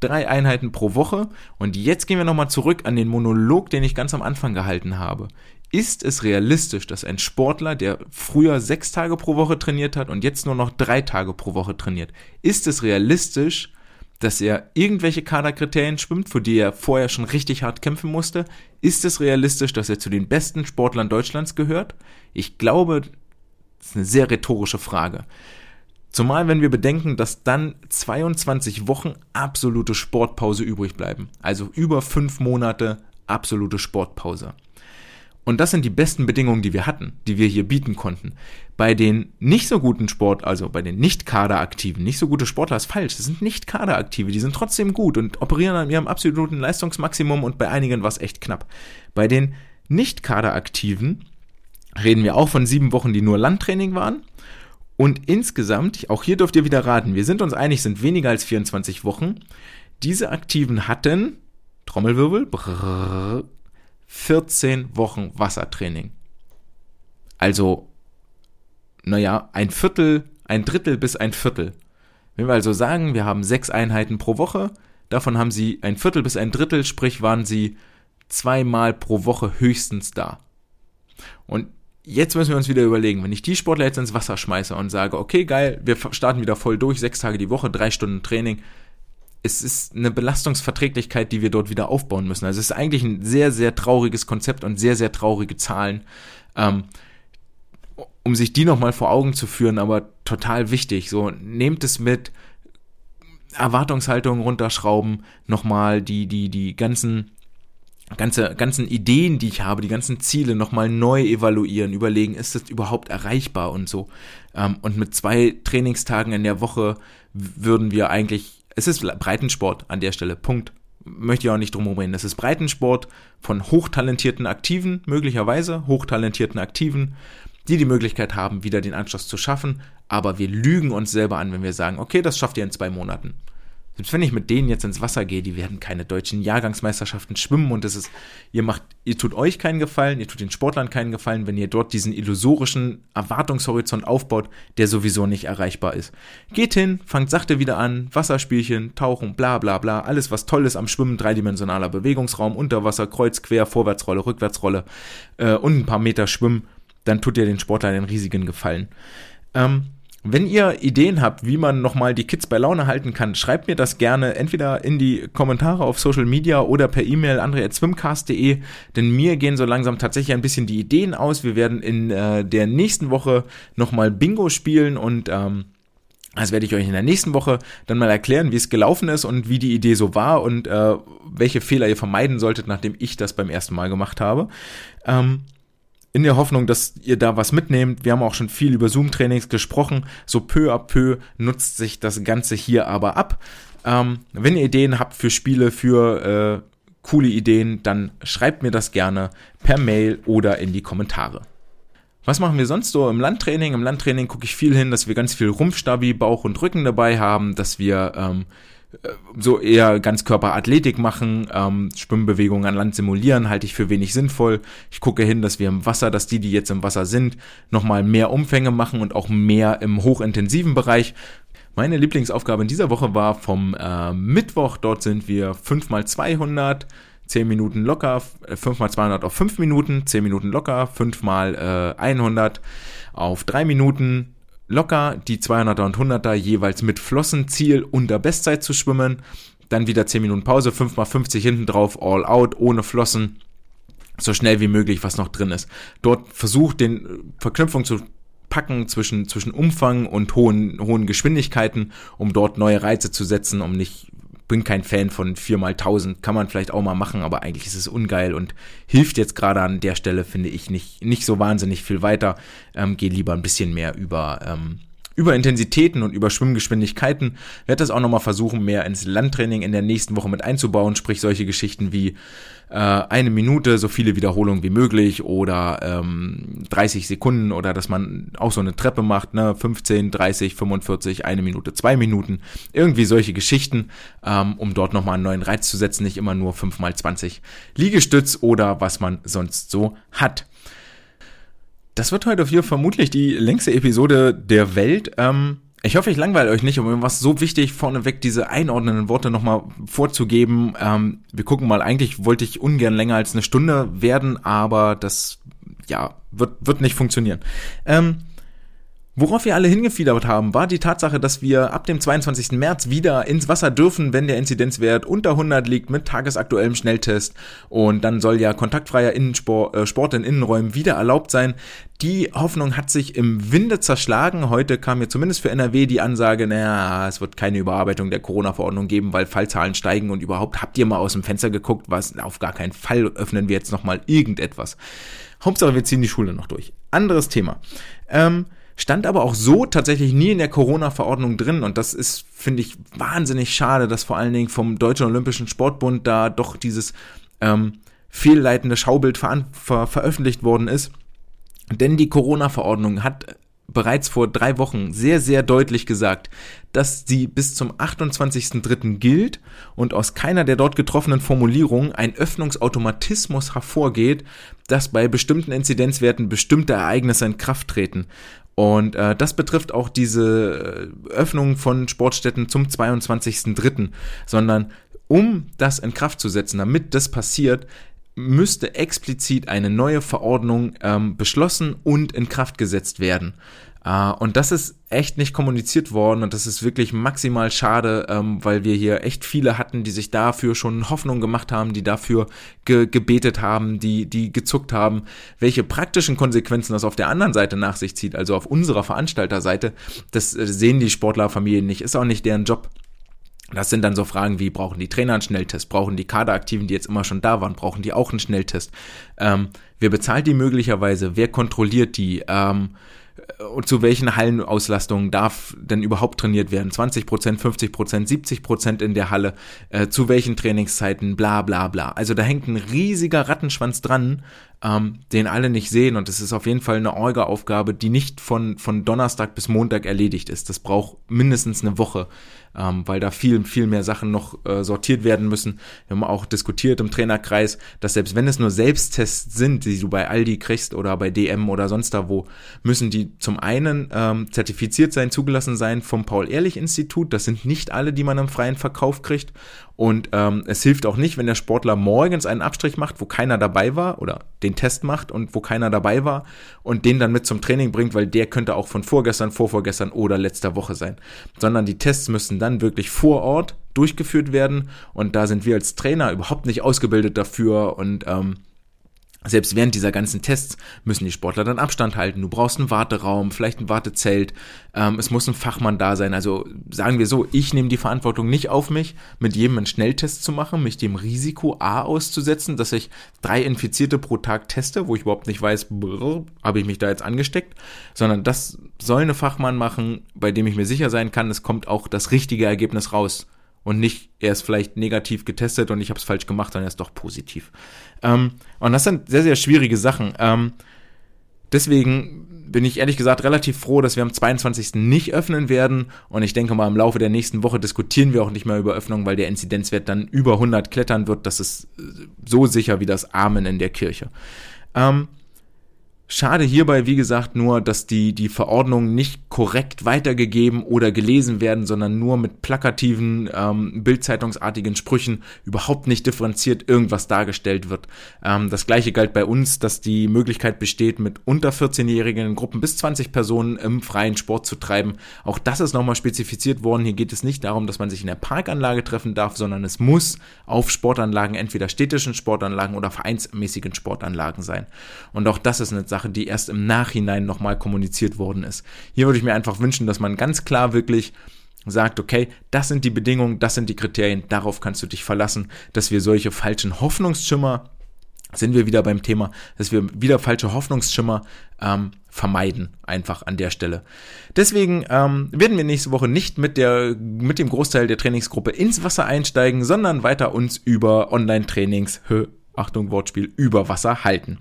Drei Einheiten pro Woche. Und jetzt gehen wir nochmal zurück an den Monolog, den ich ganz am Anfang gehalten habe. Ist es realistisch, dass ein Sportler, der früher sechs Tage pro Woche trainiert hat und jetzt nur noch drei Tage pro Woche trainiert, ist es realistisch, dass er irgendwelche Kaderkriterien schwimmt, für die er vorher schon richtig hart kämpfen musste? Ist es realistisch, dass er zu den besten Sportlern Deutschlands gehört? Ich glaube, das ist eine sehr rhetorische Frage. Zumal wenn wir bedenken, dass dann 22 Wochen absolute Sportpause übrig bleiben. Also über fünf Monate absolute Sportpause. Und das sind die besten Bedingungen, die wir hatten, die wir hier bieten konnten. Bei den nicht so guten Sport, also bei den nicht Kaderaktiven, nicht so gute Sportler ist falsch. Das sind nicht Kaderaktive, die sind trotzdem gut und operieren an ihrem absoluten Leistungsmaximum und bei einigen war es echt knapp. Bei den nicht Kaderaktiven reden wir auch von sieben Wochen, die nur Landtraining waren. Und insgesamt, auch hier dürft ihr wieder raten, wir sind uns einig, sind weniger als 24 Wochen. Diese Aktiven hatten, Trommelwirbel, brrr, 14 Wochen Wassertraining. Also, naja, ein Viertel, ein Drittel bis ein Viertel. Wenn wir also sagen, wir haben sechs Einheiten pro Woche, davon haben sie ein Viertel bis ein Drittel, sprich waren sie zweimal pro Woche höchstens da. Und jetzt müssen wir uns wieder überlegen, wenn ich die Sportler jetzt ins Wasser schmeiße und sage, okay, geil, wir starten wieder voll durch, sechs Tage die Woche, drei Stunden Training, es ist eine Belastungsverträglichkeit, die wir dort wieder aufbauen müssen. Also es ist eigentlich ein sehr, sehr trauriges Konzept und sehr, sehr traurige Zahlen. Ähm, um sich die nochmal vor Augen zu führen, aber total wichtig. So, nehmt es mit, Erwartungshaltung runterschrauben, nochmal die, die, die ganzen, ganze, ganzen Ideen, die ich habe, die ganzen Ziele nochmal neu evaluieren, überlegen, ist das überhaupt erreichbar und so. Ähm, und mit zwei Trainingstagen in der Woche würden wir eigentlich es ist Breitensport an der Stelle. Punkt. möchte ich auch nicht drum reden. Es ist Breitensport von hochtalentierten Aktiven, möglicherweise hochtalentierten Aktiven, die die Möglichkeit haben, wieder den Anschluss zu schaffen. Aber wir lügen uns selber an, wenn wir sagen, okay, das schafft ihr in zwei Monaten. Selbst wenn ich mit denen jetzt ins Wasser gehe, die werden keine deutschen Jahrgangsmeisterschaften schwimmen und es ist, ihr macht, ihr tut euch keinen Gefallen, ihr tut den Sportlern keinen Gefallen, wenn ihr dort diesen illusorischen Erwartungshorizont aufbaut, der sowieso nicht erreichbar ist. Geht hin, fangt sachte wieder an, Wasserspielchen, Tauchen, bla bla bla, alles was toll ist am Schwimmen, dreidimensionaler Bewegungsraum, Unterwasser, Kreuz, Quer, Vorwärtsrolle, Rückwärtsrolle äh, und ein paar Meter Schwimmen, dann tut ihr den Sportlern einen riesigen Gefallen. Ähm, wenn ihr Ideen habt, wie man nochmal die Kids bei Laune halten kann, schreibt mir das gerne entweder in die Kommentare auf Social Media oder per E-Mail andre.swimcast.de, denn mir gehen so langsam tatsächlich ein bisschen die Ideen aus. Wir werden in äh, der nächsten Woche nochmal Bingo spielen und ähm, das werde ich euch in der nächsten Woche dann mal erklären, wie es gelaufen ist und wie die Idee so war und äh, welche Fehler ihr vermeiden solltet, nachdem ich das beim ersten Mal gemacht habe. Ähm, in der Hoffnung, dass ihr da was mitnehmt. Wir haben auch schon viel über Zoom-Trainings gesprochen. So peu à peu nutzt sich das Ganze hier aber ab. Ähm, wenn ihr Ideen habt für Spiele, für äh, coole Ideen, dann schreibt mir das gerne per Mail oder in die Kommentare. Was machen wir sonst so im Landtraining? Im Landtraining gucke ich viel hin, dass wir ganz viel Rumpfstabi, Bauch und Rücken dabei haben, dass wir ähm, so eher Ganzkörperathletik machen, ähm, Schwimmbewegungen an Land simulieren, halte ich für wenig sinnvoll. Ich gucke hin, dass wir im Wasser, dass die, die jetzt im Wasser sind, nochmal mehr Umfänge machen und auch mehr im hochintensiven Bereich. Meine Lieblingsaufgabe in dieser Woche war vom äh, Mittwoch, dort sind wir 5x200, 10 Minuten locker, 5x200 auf 5 Minuten, 10 Minuten locker, 5x äh, 100 auf 3 Minuten, locker die 200er und 100er jeweils mit Flossenziel unter Bestzeit zu schwimmen. Dann wieder 10 Minuten Pause, 5x50 hinten drauf, all out, ohne Flossen. So schnell wie möglich, was noch drin ist. Dort versucht den Verknüpfung zu packen zwischen, zwischen Umfang und hohen, hohen Geschwindigkeiten, um dort neue Reize zu setzen, um nicht bin kein Fan von 4x1000, kann man vielleicht auch mal machen, aber eigentlich ist es ungeil und hilft jetzt gerade an der Stelle, finde ich, nicht, nicht so wahnsinnig viel weiter. Ähm, Gehe lieber ein bisschen mehr über, ähm, über Intensitäten und über Schwimmgeschwindigkeiten. Werde das auch nochmal versuchen, mehr ins Landtraining in der nächsten Woche mit einzubauen, sprich solche Geschichten wie äh, eine Minute, so viele Wiederholungen wie möglich oder ähm, 30 Sekunden oder dass man auch so eine Treppe macht, ne, 15, 30, 45, eine Minute, zwei Minuten, irgendwie solche Geschichten, ähm, um dort nochmal einen neuen Reiz zu setzen, nicht immer nur 5 mal 20 Liegestütz oder was man sonst so hat. Das wird heute hier vermutlich die längste Episode der Welt. Ähm, ich hoffe, ich langweile euch nicht, war es so wichtig, vorneweg diese einordnenden Worte nochmal vorzugeben. Ähm, wir gucken mal, eigentlich wollte ich ungern länger als eine Stunde werden, aber das, ja, wird, wird nicht funktionieren. Ähm, Worauf wir alle hingefiedert haben, war die Tatsache, dass wir ab dem 22. März wieder ins Wasser dürfen, wenn der Inzidenzwert unter 100 liegt mit tagesaktuellem Schnelltest. Und dann soll ja kontaktfreier Innensport, äh, Sport in Innenräumen wieder erlaubt sein. Die Hoffnung hat sich im Winde zerschlagen. Heute kam mir zumindest für NRW die Ansage, naja, es wird keine Überarbeitung der Corona-Verordnung geben, weil Fallzahlen steigen und überhaupt habt ihr mal aus dem Fenster geguckt, was auf gar keinen Fall öffnen wir jetzt nochmal irgendetwas. Hauptsache, wir ziehen die Schule noch durch. Anderes Thema. Ähm, stand aber auch so tatsächlich nie in der Corona-Verordnung drin und das ist, finde ich, wahnsinnig schade, dass vor allen Dingen vom Deutschen Olympischen Sportbund da doch dieses ähm, fehlleitende Schaubild ver ver veröffentlicht worden ist. Denn die Corona-Verordnung hat bereits vor drei Wochen sehr, sehr deutlich gesagt, dass sie bis zum 28.03. gilt und aus keiner der dort getroffenen Formulierungen ein Öffnungsautomatismus hervorgeht, dass bei bestimmten Inzidenzwerten bestimmte Ereignisse in Kraft treten. Und äh, das betrifft auch diese äh, Öffnung von Sportstätten zum 22.03., sondern um das in Kraft zu setzen, damit das passiert, müsste explizit eine neue Verordnung ähm, beschlossen und in Kraft gesetzt werden. Uh, und das ist echt nicht kommuniziert worden und das ist wirklich maximal schade, ähm, weil wir hier echt viele hatten, die sich dafür schon Hoffnung gemacht haben, die dafür ge gebetet haben, die, die gezuckt haben. Welche praktischen Konsequenzen das auf der anderen Seite nach sich zieht, also auf unserer Veranstalterseite, das äh, sehen die Sportlerfamilien nicht, ist auch nicht deren Job. Das sind dann so Fragen wie, brauchen die Trainer einen Schnelltest? Brauchen die Kaderaktiven, die jetzt immer schon da waren, brauchen die auch einen Schnelltest? Ähm, wer bezahlt die möglicherweise? Wer kontrolliert die? Ähm, und zu welchen Hallenauslastungen darf denn überhaupt trainiert werden? 20 Prozent, 50 Prozent, 70 Prozent in der Halle, äh, zu welchen Trainingszeiten, bla bla bla. Also da hängt ein riesiger Rattenschwanz dran, ähm, den alle nicht sehen und es ist auf jeden Fall eine Orga-Aufgabe, die nicht von, von Donnerstag bis Montag erledigt ist. Das braucht mindestens eine Woche ähm, weil da viel, viel mehr Sachen noch äh, sortiert werden müssen. Wir haben auch diskutiert im Trainerkreis, dass selbst wenn es nur Selbsttests sind, die du bei Aldi kriegst oder bei DM oder sonst da wo, müssen die zum einen ähm, zertifiziert sein, zugelassen sein vom Paul-Ehrlich-Institut. Das sind nicht alle, die man im freien Verkauf kriegt. Und ähm, es hilft auch nicht, wenn der Sportler morgens einen Abstrich macht, wo keiner dabei war oder den Test macht und wo keiner dabei war und den dann mit zum Training bringt, weil der könnte auch von vorgestern, vorvorgestern oder letzter Woche sein. Sondern die Tests müssen dann wirklich vor Ort durchgeführt werden und da sind wir als Trainer überhaupt nicht ausgebildet dafür und ähm, selbst während dieser ganzen Tests müssen die Sportler dann Abstand halten. Du brauchst einen Warteraum, vielleicht ein Wartezelt. Ähm, es muss ein Fachmann da sein. Also sagen wir so, ich nehme die Verantwortung nicht auf mich, mit jedem einen Schnelltest zu machen, mich dem Risiko A auszusetzen, dass ich drei Infizierte pro Tag teste, wo ich überhaupt nicht weiß, habe ich mich da jetzt angesteckt, sondern das soll eine Fachmann machen, bei dem ich mir sicher sein kann, es kommt auch das richtige Ergebnis raus und nicht, er ist vielleicht negativ getestet und ich habe es falsch gemacht, dann er ist doch positiv. Ähm, und das sind sehr, sehr schwierige Sachen. Ähm, deswegen bin ich ehrlich gesagt relativ froh, dass wir am 22. nicht öffnen werden und ich denke mal im Laufe der nächsten Woche diskutieren wir auch nicht mehr über Öffnung, weil der Inzidenzwert dann über 100 klettern wird. Das ist so sicher wie das Amen in der Kirche. Ähm, Schade hierbei, wie gesagt, nur, dass die, die Verordnungen nicht korrekt weitergegeben oder gelesen werden, sondern nur mit plakativen, ähm, bildzeitungsartigen Sprüchen überhaupt nicht differenziert irgendwas dargestellt wird. Ähm, das gleiche galt bei uns, dass die Möglichkeit besteht, mit unter 14-Jährigen in Gruppen bis 20 Personen im freien Sport zu treiben. Auch das ist nochmal spezifiziert worden. Hier geht es nicht darum, dass man sich in der Parkanlage treffen darf, sondern es muss auf Sportanlagen, entweder städtischen Sportanlagen oder vereinsmäßigen Sportanlagen sein. Und auch das ist eine Sache, Sache, die erst im Nachhinein nochmal kommuniziert worden ist. Hier würde ich mir einfach wünschen, dass man ganz klar wirklich sagt, okay, das sind die Bedingungen, das sind die Kriterien, darauf kannst du dich verlassen, dass wir solche falschen Hoffnungsschimmer, sind wir wieder beim Thema, dass wir wieder falsche Hoffnungsschimmer ähm, vermeiden, einfach an der Stelle. Deswegen ähm, werden wir nächste Woche nicht mit, der, mit dem Großteil der Trainingsgruppe ins Wasser einsteigen, sondern weiter uns über Online-Trainings, Achtung Wortspiel, über Wasser halten.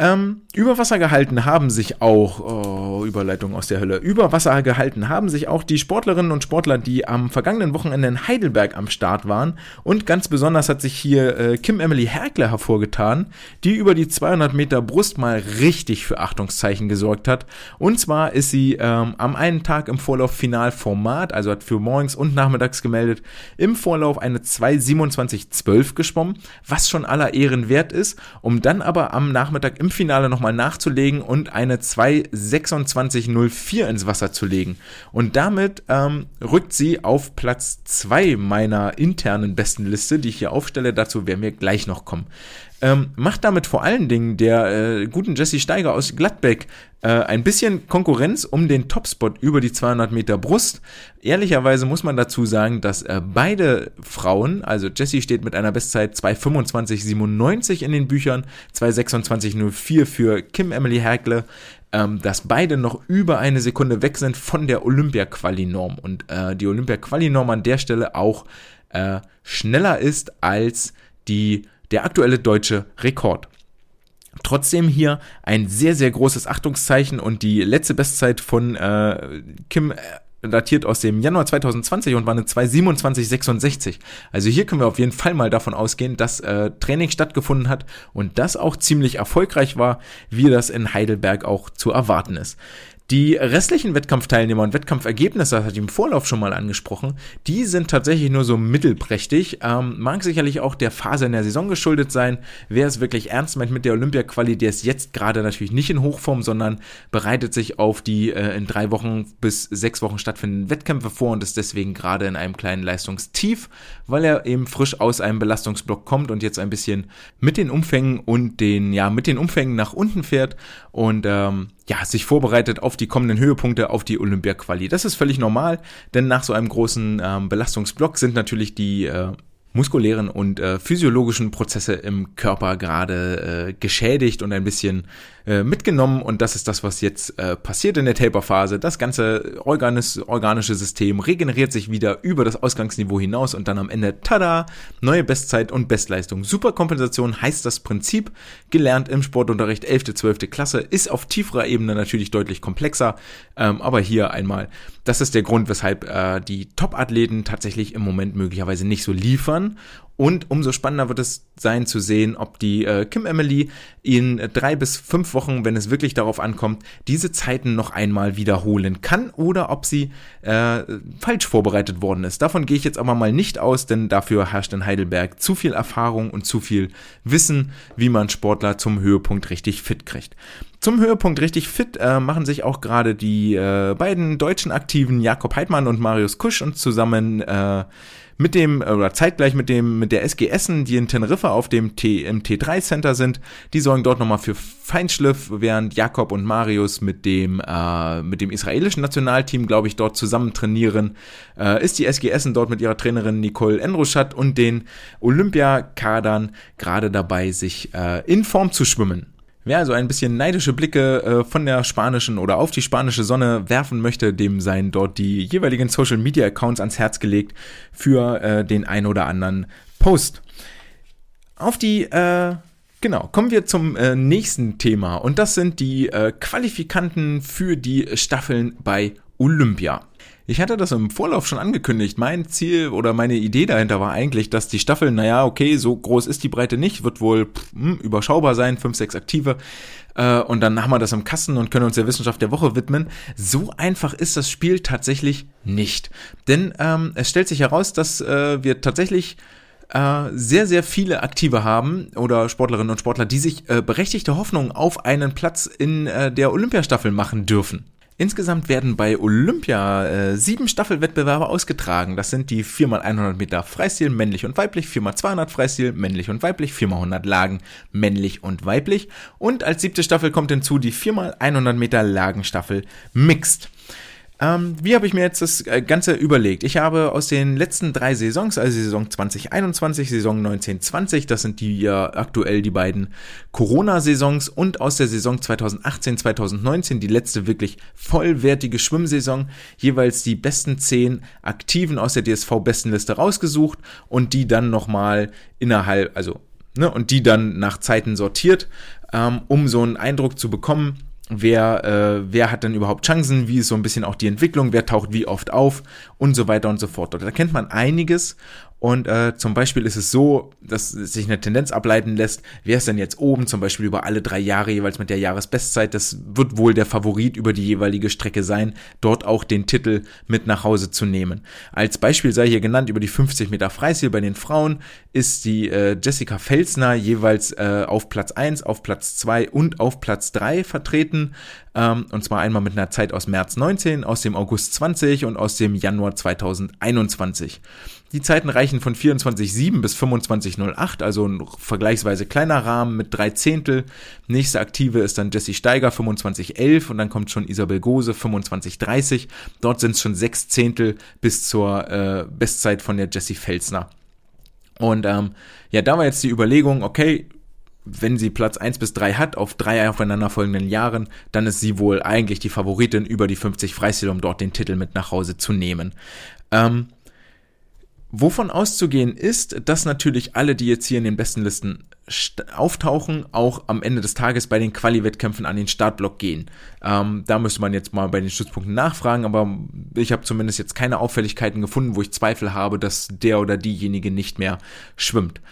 Ähm, über Wasser gehalten haben sich auch, oh, Überleitung aus der Hölle, über Wasser gehalten haben sich auch die Sportlerinnen und Sportler, die am vergangenen Wochenende in Heidelberg am Start waren. Und ganz besonders hat sich hier äh, Kim Emily Herkle hervorgetan, die über die 200 Meter Brust mal richtig für Achtungszeichen gesorgt hat. Und zwar ist sie ähm, am einen Tag im Vorlauf Finalformat, also hat für morgens und nachmittags gemeldet, im Vorlauf eine 2.27.12 geschwommen, was schon aller Ehren wert ist, um dann aber am Nachmittag im im Finale nochmal nachzulegen und eine 2.26.04 ins Wasser zu legen. Und damit ähm, rückt sie auf Platz 2 meiner internen besten Liste, die ich hier aufstelle. Dazu werden wir gleich noch kommen. Ähm, macht damit vor allen Dingen der äh, guten Jesse Steiger aus Gladbeck äh, ein bisschen Konkurrenz um den Topspot über die 200 Meter Brust. Ehrlicherweise muss man dazu sagen, dass äh, beide Frauen, also Jessie steht mit einer Bestzeit 2,25,97 in den Büchern, 2,26,04 für Kim Emily Herkle, ähm, dass beide noch über eine Sekunde weg sind von der Olympia-Quali-Norm und äh, die Olympia-Quali-Norm an der Stelle auch äh, schneller ist als die der aktuelle deutsche Rekord. Trotzdem hier ein sehr, sehr großes Achtungszeichen und die letzte Bestzeit von äh, Kim äh, datiert aus dem Januar 2020 und war eine 22766. Also hier können wir auf jeden Fall mal davon ausgehen, dass äh, Training stattgefunden hat und das auch ziemlich erfolgreich war, wie das in Heidelberg auch zu erwarten ist. Die restlichen Wettkampfteilnehmer und Wettkampfergebnisse, das hatte ich im Vorlauf schon mal angesprochen, die sind tatsächlich nur so mittelprächtig. Ähm, mag sicherlich auch der Phase in der Saison geschuldet sein. Wer es wirklich ernst meint mit der Olympia-Quali, der ist jetzt gerade natürlich nicht in Hochform, sondern bereitet sich auf die äh, in drei Wochen bis sechs Wochen stattfindenden Wettkämpfe vor und ist deswegen gerade in einem kleinen Leistungstief, weil er eben frisch aus einem Belastungsblock kommt und jetzt ein bisschen mit den Umfängen und den, ja, mit den Umfängen nach unten fährt und ähm, ja, sich vorbereitet auf die kommenden Höhepunkte, auf die Olympia-Quali. Das ist völlig normal, denn nach so einem großen ähm, Belastungsblock sind natürlich die äh, muskulären und äh, physiologischen Prozesse im Körper gerade äh, geschädigt und ein bisschen äh, mitgenommen und das ist das, was jetzt äh, passiert in der Taper-Phase. Das ganze organis organische System regeneriert sich wieder über das Ausgangsniveau hinaus und dann am Ende, tada, neue Bestzeit und Bestleistung. Superkompensation heißt das Prinzip, gelernt im Sportunterricht 11., 12. Klasse, ist auf tieferer Ebene natürlich deutlich komplexer, ähm, aber hier einmal, das ist der Grund, weshalb äh, die Top-Athleten tatsächlich im Moment möglicherweise nicht so liefern und umso spannender wird es sein zu sehen, ob die äh, Kim Emily in drei bis fünf Wochen, wenn es wirklich darauf ankommt, diese Zeiten noch einmal wiederholen kann oder ob sie äh, falsch vorbereitet worden ist. Davon gehe ich jetzt aber mal nicht aus, denn dafür herrscht in Heidelberg zu viel Erfahrung und zu viel Wissen, wie man Sportler zum Höhepunkt richtig fit kriegt. Zum Höhepunkt richtig fit äh, machen sich auch gerade die äh, beiden deutschen Aktiven Jakob Heidmann und Marius Kusch und zusammen äh, mit dem, oder zeitgleich mit dem, mit der SG Essen, die in Teneriffa auf dem T, im T3 Center sind. Die sorgen dort nochmal für Feinschliff, während Jakob und Marius mit dem, äh, mit dem israelischen Nationalteam, glaube ich, dort zusammen trainieren. Äh, ist die SG Essen dort mit ihrer Trainerin Nicole Enroschat und den Olympiakadern gerade dabei, sich äh, in Form zu schwimmen. Wer also ein bisschen neidische Blicke äh, von der spanischen oder auf die spanische Sonne werfen möchte, dem seien dort die jeweiligen Social Media Accounts ans Herz gelegt für äh, den ein oder anderen Post. Auf die, äh, genau, kommen wir zum äh, nächsten Thema und das sind die äh, Qualifikanten für die Staffeln bei Olympia. Ich hatte das im Vorlauf schon angekündigt. Mein Ziel oder meine Idee dahinter war eigentlich, dass die Staffel, naja, okay, so groß ist die Breite nicht, wird wohl pff, hm, überschaubar sein, fünf, sechs Aktive. Äh, und dann haben wir das im Kasten und können uns der Wissenschaft der Woche widmen. So einfach ist das Spiel tatsächlich nicht. Denn ähm, es stellt sich heraus, dass äh, wir tatsächlich äh, sehr, sehr viele Aktive haben oder Sportlerinnen und Sportler, die sich äh, berechtigte Hoffnung auf einen Platz in äh, der Olympiastaffel machen dürfen. Insgesamt werden bei Olympia äh, sieben Staffelwettbewerbe ausgetragen. Das sind die 4x100 Meter Freistil, männlich und weiblich, 4x200 Freistil, männlich und weiblich, 4x100 Lagen, männlich und weiblich. Und als siebte Staffel kommt hinzu die 4x100 Meter Lagenstaffel Mixed. Ähm, wie habe ich mir jetzt das äh, Ganze überlegt? Ich habe aus den letzten drei Saisons, also Saison 2021, Saison 1920, das sind die ja aktuell die beiden Corona-Saisons und aus der Saison 2018, 2019, die letzte wirklich vollwertige Schwimmsaison, jeweils die besten zehn Aktiven aus der DSV-Bestenliste rausgesucht und die dann nochmal innerhalb, also, ne, und die dann nach Zeiten sortiert, ähm, um so einen Eindruck zu bekommen, wer, äh, wer hat denn überhaupt Chancen, wie ist so ein bisschen auch die Entwicklung, wer taucht wie oft auf und so weiter und so fort. da kennt man einiges und äh, zum Beispiel ist es so, dass sich eine Tendenz ableiten lässt, wer ist denn jetzt oben, zum Beispiel über alle drei Jahre jeweils mit der Jahresbestzeit. Das wird wohl der Favorit über die jeweilige Strecke sein, dort auch den Titel mit nach Hause zu nehmen. Als Beispiel sei hier genannt, über die 50 Meter Freistil bei den Frauen ist die äh, Jessica Felsner jeweils äh, auf Platz 1, auf Platz 2 und auf Platz 3 vertreten. Ähm, und zwar einmal mit einer Zeit aus März 19, aus dem August 20 und aus dem Januar 2021. Die Zeiten reichen von 24,7 bis 25,08, also ein vergleichsweise kleiner Rahmen mit drei Zehntel. Nächste Aktive ist dann Jesse Steiger 25,11 und dann kommt schon Isabel Gose 25,30. Dort sind es schon sechs Zehntel bis zur äh, Bestzeit von der Jessie Felsner. Und ähm, ja, da war jetzt die Überlegung, okay, wenn sie Platz 1 bis 3 hat auf drei aufeinanderfolgenden Jahren, dann ist sie wohl eigentlich die Favoritin über die 50 Freistil, um dort den Titel mit nach Hause zu nehmen. Ähm, Wovon auszugehen ist, dass natürlich alle, die jetzt hier in den besten Listen auftauchen, auch am Ende des Tages bei den Quali-Wettkämpfen an den Startblock gehen. Ähm, da müsste man jetzt mal bei den Stützpunkten nachfragen, aber ich habe zumindest jetzt keine Auffälligkeiten gefunden, wo ich Zweifel habe, dass der oder diejenige nicht mehr schwimmt.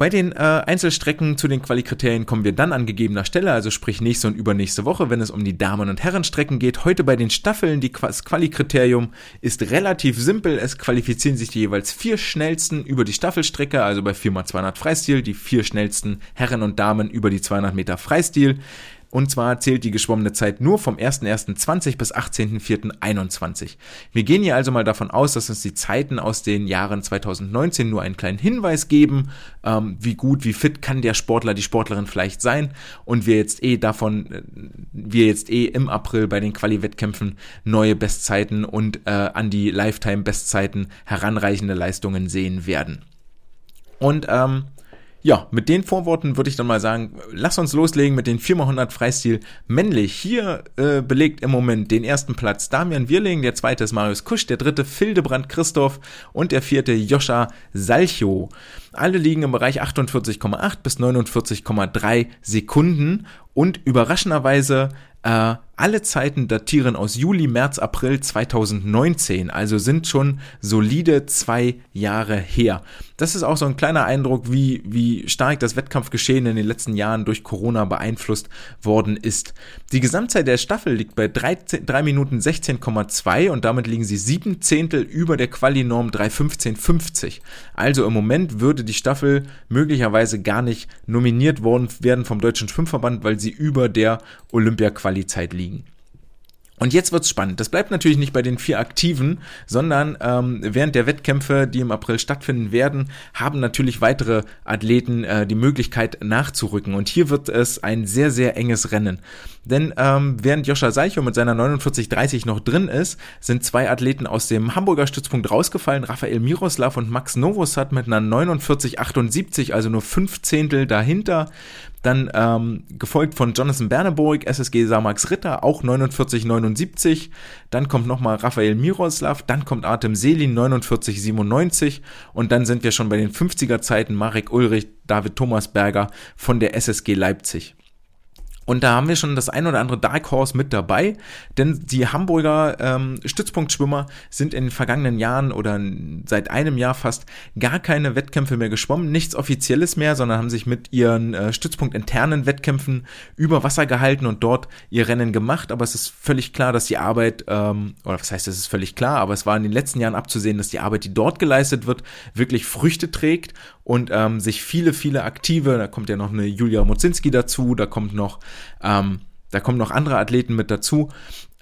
Bei den äh, Einzelstrecken zu den Qualikriterien kommen wir dann an gegebener Stelle, also sprich nächste und übernächste Woche, wenn es um die Damen- und Herrenstrecken geht. Heute bei den Staffeln, die, das Qualikriterium ist relativ simpel. Es qualifizieren sich die jeweils vier schnellsten über die Staffelstrecke, also bei 4x200 Freistil, die vier schnellsten Herren und Damen über die 200 Meter Freistil. Und zwar zählt die geschwommene Zeit nur vom 1.1.20 bis 18.04.21. Wir gehen hier also mal davon aus, dass uns die Zeiten aus den Jahren 2019 nur einen kleinen Hinweis geben, ähm, wie gut, wie fit kann der Sportler, die Sportlerin vielleicht sein. Und wir jetzt eh davon, äh, wir jetzt eh im April bei den Quali-Wettkämpfen neue Bestzeiten und äh, an die Lifetime-Bestzeiten heranreichende Leistungen sehen werden. Und ähm, ja, mit den Vorworten würde ich dann mal sagen, lass uns loslegen mit den 4x100 Freistil männlich. Hier äh, belegt im Moment den ersten Platz Damian Wirling, der zweite ist Marius Kusch, der dritte Fildebrand Christoph und der vierte Joscha Salcho. Alle liegen im Bereich 48,8 bis 49,3 Sekunden und überraschenderweise äh, alle Zeiten datieren aus Juli, März, April 2019, also sind schon solide zwei Jahre her. Das ist auch so ein kleiner Eindruck, wie, wie stark das Wettkampfgeschehen in den letzten Jahren durch Corona beeinflusst worden ist. Die Gesamtzeit der Staffel liegt bei 3, 3 Minuten 16,2 und damit liegen sie sieben Zehntel über der Quali-Norm 3.15.50. Also im Moment würde die Staffel möglicherweise gar nicht nominiert worden werden vom Deutschen Schwimmverband, weil sie über der Olympia-Quali-Zeit liegen. Und jetzt wird's spannend. Das bleibt natürlich nicht bei den vier Aktiven, sondern ähm, während der Wettkämpfe, die im April stattfinden werden, haben natürlich weitere Athleten äh, die Möglichkeit nachzurücken. Und hier wird es ein sehr, sehr enges Rennen. Denn ähm, während Joscha Seicho mit seiner 49-30 noch drin ist, sind zwei Athleten aus dem Hamburger Stützpunkt rausgefallen. Raphael Miroslav und Max Novosad mit einer 49-78, also nur fünf Zehntel dahinter. Dann ähm, gefolgt von Jonathan Berneburg, SSG Samax Ritter, auch 49,79. Dann kommt nochmal Raphael Miroslav, dann kommt Artem Selin 49,97 und dann sind wir schon bei den 50er Zeiten Marek Ulrich, David Thomasberger von der SSG Leipzig. Und da haben wir schon das ein oder andere Dark Horse mit dabei, denn die Hamburger ähm, Stützpunktschwimmer sind in den vergangenen Jahren oder seit einem Jahr fast gar keine Wettkämpfe mehr geschwommen, nichts Offizielles mehr, sondern haben sich mit ihren äh, stützpunktinternen Wettkämpfen über Wasser gehalten und dort ihr Rennen gemacht. Aber es ist völlig klar, dass die Arbeit, ähm, oder was heißt, es ist völlig klar, aber es war in den letzten Jahren abzusehen, dass die Arbeit, die dort geleistet wird, wirklich Früchte trägt und ähm, sich viele, viele aktive, da kommt ja noch eine Julia Mozinski dazu, da kommt noch ähm, da kommen noch andere Athleten mit dazu,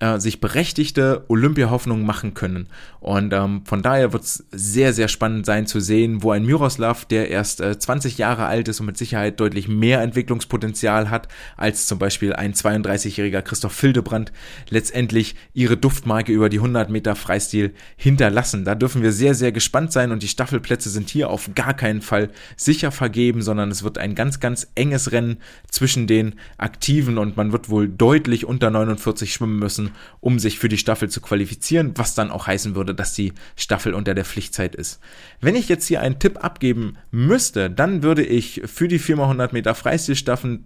äh, sich berechtigte Olympia-Hoffnungen machen können. Und ähm, von daher wird es sehr, sehr spannend sein zu sehen, wo ein Miroslav, der erst äh, 20 Jahre alt ist und mit Sicherheit deutlich mehr Entwicklungspotenzial hat, als zum Beispiel ein 32-jähriger Christoph Fildebrand, letztendlich ihre Duftmarke über die 100 Meter Freistil hinterlassen. Da dürfen wir sehr, sehr gespannt sein und die Staffelplätze sind hier auf gar keinen Fall sicher vergeben, sondern es wird ein ganz, ganz enges Rennen zwischen den Aktiven und man wird wohl deutlich unter 49 schwimmen müssen, um sich für die Staffel zu qualifizieren, was dann auch heißen würde, dass die Staffel unter der Pflichtzeit ist. Wenn ich jetzt hier einen Tipp abgeben müsste, dann würde ich für die 4x100 Meter Freistilstaffel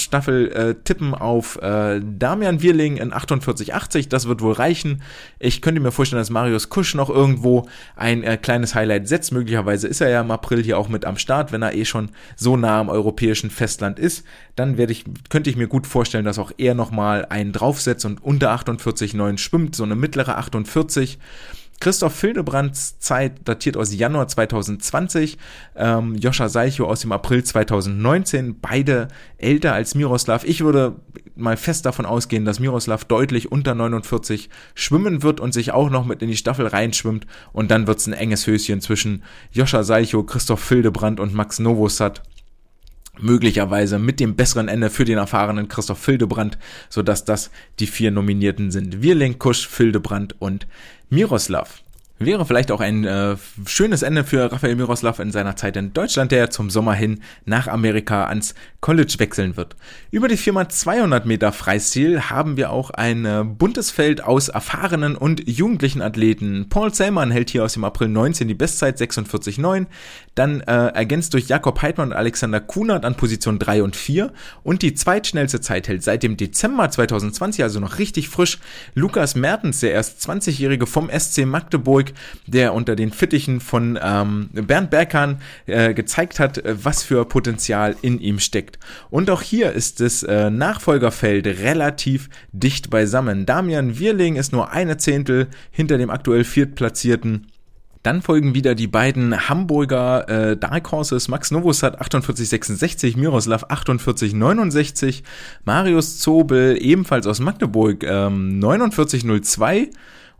Staffel äh, tippen auf äh, Damian Wirling in 48,80. Das wird wohl reichen. Ich könnte mir vorstellen, dass Marius Kusch noch irgendwo ein äh, kleines Highlight setzt. Möglicherweise ist er ja im April hier auch mit am Start, wenn er eh schon so nah am europäischen Festland ist. Dann werde ich, könnte ich mir gut vorstellen, dass auch er nochmal einen draufsetzt und unter 48,9 schwimmt, so eine mittlere 48. Christoph Fildebrands Zeit datiert aus Januar 2020, ähm, Joscha Seicho aus dem April 2019, beide älter als Miroslav. Ich würde mal fest davon ausgehen, dass Miroslav deutlich unter 49 schwimmen wird und sich auch noch mit in die Staffel reinschwimmt und dann wird's ein enges Höschen zwischen Joscha Seicho, Christoph Fildebrand und Max Novosad möglicherweise mit dem besseren Ende für den erfahrenen Christoph Fildebrand, sodass das die vier Nominierten sind. Wirling, Kusch, Fildebrand und Miroslav. Wäre vielleicht auch ein äh, schönes Ende für Raphael Miroslav in seiner Zeit in Deutschland, der zum Sommer hin nach Amerika ans College wechseln wird. Über die Firma 200 Meter Freistil haben wir auch ein äh, buntes Feld aus erfahrenen und jugendlichen Athleten. Paul Zellmann hält hier aus dem April 19 die Bestzeit 46,9, dann äh, ergänzt durch Jakob Heidmann und Alexander Kunert an Position 3 und 4 und die zweitschnellste Zeit hält seit dem Dezember 2020, also noch richtig frisch, Lukas Mertens, der erst 20-Jährige vom SC Magdeburg, der unter den Fittichen von ähm, Bernd Berghahn äh, gezeigt hat, äh, was für Potenzial in ihm steckt. Und auch hier ist das äh, Nachfolgerfeld relativ dicht beisammen. Damian Wirling ist nur eine Zehntel hinter dem aktuell viertplatzierten Dann folgen wieder die beiden Hamburger äh, Dark Horses, Max Novosad 4866, Miroslav 4869, Marius Zobel ebenfalls aus Magdeburg ähm, 4902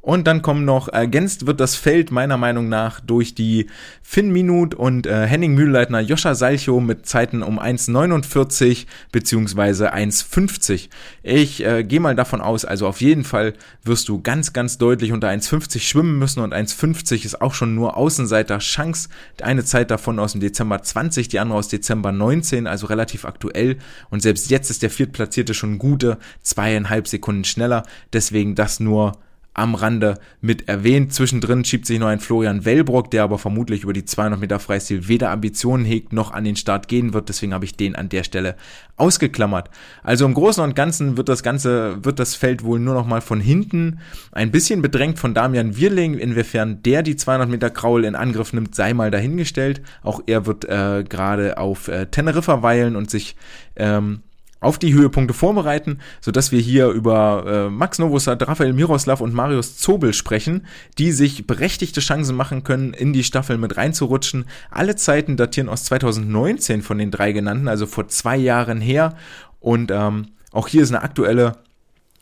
und dann kommen noch, ergänzt wird das Feld meiner Meinung nach durch die Finn Minut und äh, Henning Mühlleitner, Joscha Salcho mit Zeiten um 1,49 beziehungsweise 1,50. Ich äh, gehe mal davon aus, also auf jeden Fall wirst du ganz, ganz deutlich unter 1,50 schwimmen müssen und 1,50 ist auch schon nur Außenseiter Chance. Eine Zeit davon aus dem Dezember 20, die andere aus Dezember 19, also relativ aktuell. Und selbst jetzt ist der Viertplatzierte schon gute zweieinhalb Sekunden schneller. Deswegen das nur am Rande mit erwähnt. Zwischendrin schiebt sich noch ein Florian Wellbrock, der aber vermutlich über die 200 Meter Freistil weder Ambitionen hegt noch an den Start gehen wird. Deswegen habe ich den an der Stelle ausgeklammert. Also im Großen und Ganzen wird das Ganze, wird das Feld wohl nur noch mal von hinten ein bisschen bedrängt von Damian Wirling. Inwiefern der die 200 Meter Kraul in Angriff nimmt, sei mal dahingestellt. Auch er wird äh, gerade auf äh, Teneriffa weilen und sich ähm, auf die Höhepunkte vorbereiten, sodass wir hier über äh, Max Novosad, Rafael Miroslav und Marius Zobel sprechen, die sich berechtigte Chancen machen können, in die Staffel mit reinzurutschen. Alle Zeiten datieren aus 2019 von den drei genannten, also vor zwei Jahren her. Und ähm, auch hier ist eine aktuelle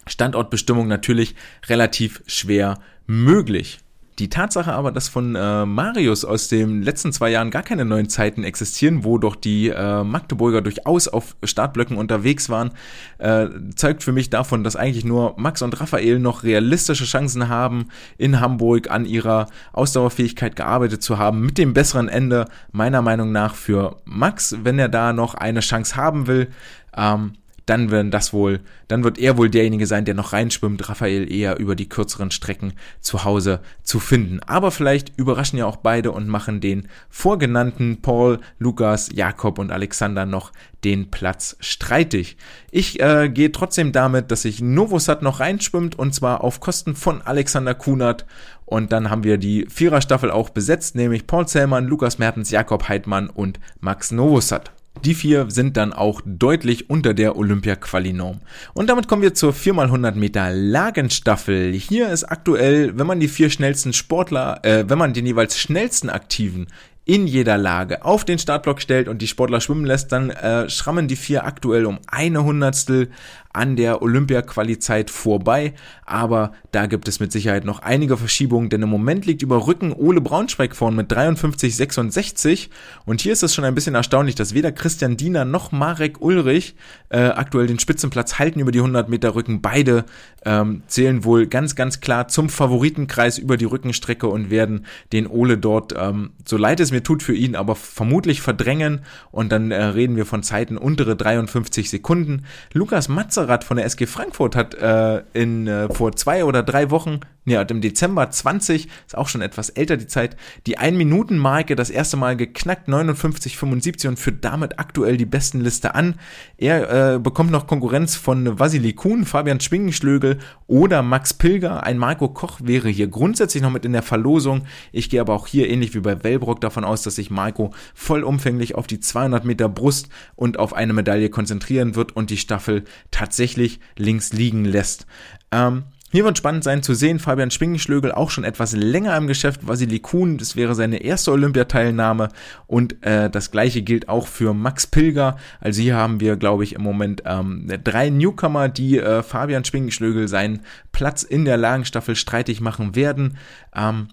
Standortbestimmung natürlich relativ schwer möglich. Die Tatsache aber, dass von äh, Marius aus den letzten zwei Jahren gar keine neuen Zeiten existieren, wo doch die äh, Magdeburger durchaus auf Startblöcken unterwegs waren, äh, zeugt für mich davon, dass eigentlich nur Max und Raphael noch realistische Chancen haben, in Hamburg an ihrer Ausdauerfähigkeit gearbeitet zu haben, mit dem besseren Ende meiner Meinung nach für Max, wenn er da noch eine Chance haben will. Ähm, dann werden das wohl, dann wird er wohl derjenige sein, der noch reinschwimmt, Raphael eher über die kürzeren Strecken zu Hause zu finden. Aber vielleicht überraschen ja auch beide und machen den vorgenannten Paul, Lukas, Jakob und Alexander noch den Platz streitig. Ich äh, gehe trotzdem damit, dass sich Novosat noch reinschwimmt und zwar auf Kosten von Alexander Kunert und dann haben wir die Viererstaffel auch besetzt, nämlich Paul Zellmann, Lukas Mertens, Jakob Heidmann und Max Novosat. Die vier sind dann auch deutlich unter der Olympia-Quali-Norm. Und damit kommen wir zur 4x100 Meter Lagenstaffel. Hier ist aktuell, wenn man die vier schnellsten Sportler, äh, wenn man den jeweils schnellsten Aktiven in jeder Lage auf den Startblock stellt und die Sportler schwimmen lässt, dann äh, schrammen die vier aktuell um eine Hundertstel an der Olympia-Quali-Zeit vorbei, aber da gibt es mit Sicherheit noch einige Verschiebungen, denn im Moment liegt über Rücken Ole Braunschweig vorn mit 53,66 und hier ist es schon ein bisschen erstaunlich, dass weder Christian Diener noch Marek Ulrich äh, aktuell den Spitzenplatz halten über die 100 Meter Rücken. Beide ähm, zählen wohl ganz, ganz klar zum Favoritenkreis über die Rückenstrecke und werden den Ole dort, ähm, so leid es mir tut für ihn, aber vermutlich verdrängen und dann äh, reden wir von Zeiten untere 53 Sekunden. Lukas Matzer Hamsterrad von der SG Frankfurt hat äh, in äh, vor zwei oder drei Wochen, ja, im Dezember 20, ist auch schon etwas älter die Zeit, die 1-Minuten-Marke das erste Mal geknackt, 59,75 und führt damit aktuell die besten Liste an. Er äh, bekommt noch Konkurrenz von Vasili Kuhn, Fabian Schwingenschlögel oder Max Pilger. Ein Marco Koch wäre hier grundsätzlich noch mit in der Verlosung. Ich gehe aber auch hier ähnlich wie bei Wellbrock davon aus, dass sich Marco vollumfänglich auf die 200 Meter Brust und auf eine Medaille konzentrieren wird und die Staffel tatsächlich links liegen lässt. Ähm, hier wird spannend sein zu sehen, Fabian Schwingenschlögel auch schon etwas länger im Geschäft, Vasili Kuhn, das wäre seine erste Olympiateilnahme und äh, das gleiche gilt auch für Max Pilger. Also hier haben wir, glaube ich, im Moment ähm, drei Newcomer, die äh, Fabian Schwingenschlögel seinen Platz in der Lagenstaffel streitig machen werden. Ähm,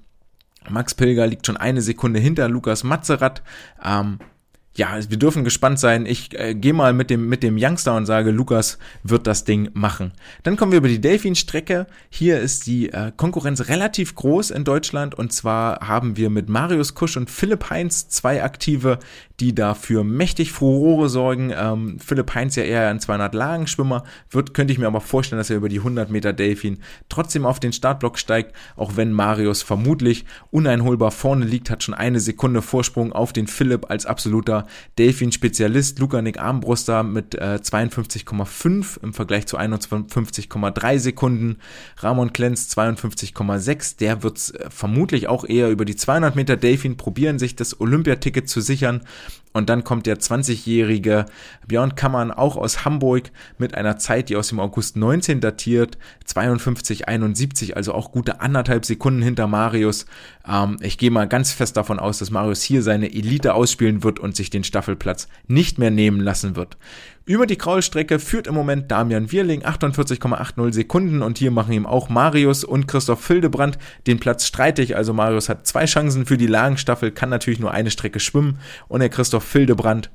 Max Pilger liegt schon eine Sekunde hinter Lukas Mazerat. Ähm, ja, wir dürfen gespannt sein. Ich äh, gehe mal mit dem, mit dem Youngster und sage, Lukas wird das Ding machen. Dann kommen wir über die Delfin-Strecke. Hier ist die äh, Konkurrenz relativ groß in Deutschland und zwar haben wir mit Marius Kusch und Philipp Heinz zwei Aktive, die dafür mächtig Furore sorgen. Ähm, Philipp Heinz ja eher ein 200 Lagenschwimmer, wird, könnte ich mir aber vorstellen, dass er über die 100 Meter Delfin trotzdem auf den Startblock steigt, auch wenn Marius vermutlich uneinholbar vorne liegt, hat schon eine Sekunde Vorsprung auf den Philipp als absoluter Delfin-Spezialist. Lukanik Armbruster mit äh, 52,5 im Vergleich zu 51,3 Sekunden. Ramon Klenz 52,6. Der wird äh, vermutlich auch eher über die 200 Meter Delfin probieren, sich das Olympiaticket zu sichern. Und dann kommt der 20-jährige Björn Kammern auch aus Hamburg mit einer Zeit, die aus dem August 19 datiert, 52,71, also auch gute anderthalb Sekunden hinter Marius. Ähm, ich gehe mal ganz fest davon aus, dass Marius hier seine Elite ausspielen wird und sich den Staffelplatz nicht mehr nehmen lassen wird. Über die Kraulstrecke führt im Moment Damian Wierling 48,80 Sekunden und hier machen ihm auch Marius und Christoph Fildebrand den Platz streitig. Also Marius hat zwei Chancen für die Lagenstaffel, kann natürlich nur eine Strecke schwimmen und der Christoph Fildebrand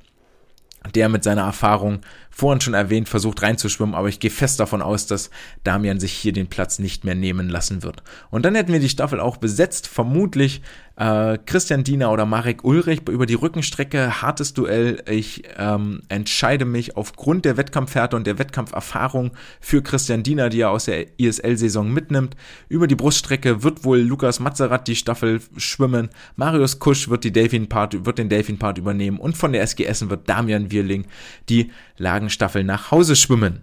der mit seiner Erfahrung vorhin schon erwähnt versucht reinzuschwimmen, aber ich gehe fest davon aus, dass Damian sich hier den Platz nicht mehr nehmen lassen wird. Und dann hätten wir die Staffel auch besetzt, vermutlich äh, Christian Diener oder Marek Ulrich über die Rückenstrecke, hartes Duell. Ich ähm, entscheide mich aufgrund der Wettkampfhärte und der Wettkampferfahrung für Christian Diener, die er aus der ISL-Saison mitnimmt. Über die Bruststrecke wird wohl Lukas Mazerat die Staffel schwimmen. Marius Kusch wird, die Delfin -Part, wird den Delfin-Part übernehmen und von der SG wird Damian Wierling die Lagenstaffel nach Hause schwimmen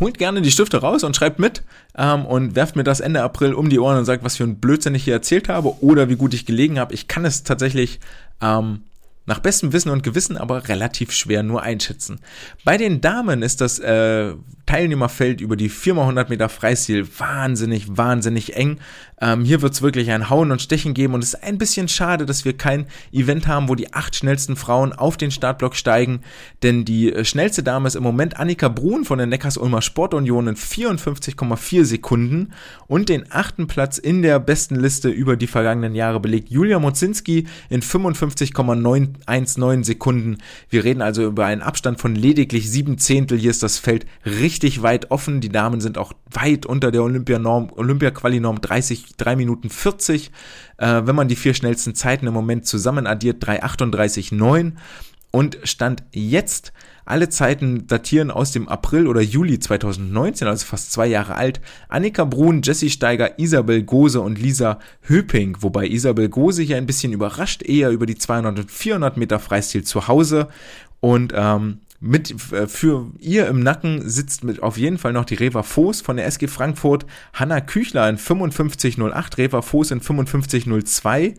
holt gerne die Stifte raus und schreibt mit ähm, und werft mir das Ende April um die Ohren und sagt, was für ein Blödsinn ich hier erzählt habe oder wie gut ich gelegen habe. Ich kann es tatsächlich ähm, nach bestem Wissen und Gewissen aber relativ schwer nur einschätzen. Bei den Damen ist das äh, Teilnehmerfeld über die 4x100 Meter Freistil wahnsinnig, wahnsinnig eng. Ähm, hier wird es wirklich ein Hauen und Stechen geben und es ist ein bisschen schade, dass wir kein Event haben, wo die acht schnellsten Frauen auf den Startblock steigen, denn die äh, schnellste Dame ist im Moment Annika Brun von der Neckars-Ulmer Sportunion in 54,4 Sekunden und den achten Platz in der besten Liste über die vergangenen Jahre belegt Julia Mozinski in 55,919 Sekunden. Wir reden also über einen Abstand von lediglich sieben Zehntel. Hier ist das Feld richtig weit offen. Die Damen sind auch weit unter der Olympianorm, Olympia-Quali-Norm 30 3 Minuten 40. Äh, wenn man die vier schnellsten Zeiten im Moment zusammen addiert, 3,38,9 und Stand jetzt alle Zeiten datieren aus dem April oder Juli 2019, also fast zwei Jahre alt. Annika Brun, Jessie Steiger, Isabel Gose und Lisa Höping, wobei Isabel Gose hier ein bisschen überrascht, eher über die 200 und 400 Meter Freistil zu Hause und ähm, mit äh, für ihr im Nacken sitzt mit auf jeden Fall noch die Reva Voß von der SG Frankfurt, Hanna Küchler in 5508, Reva Voß in 5502.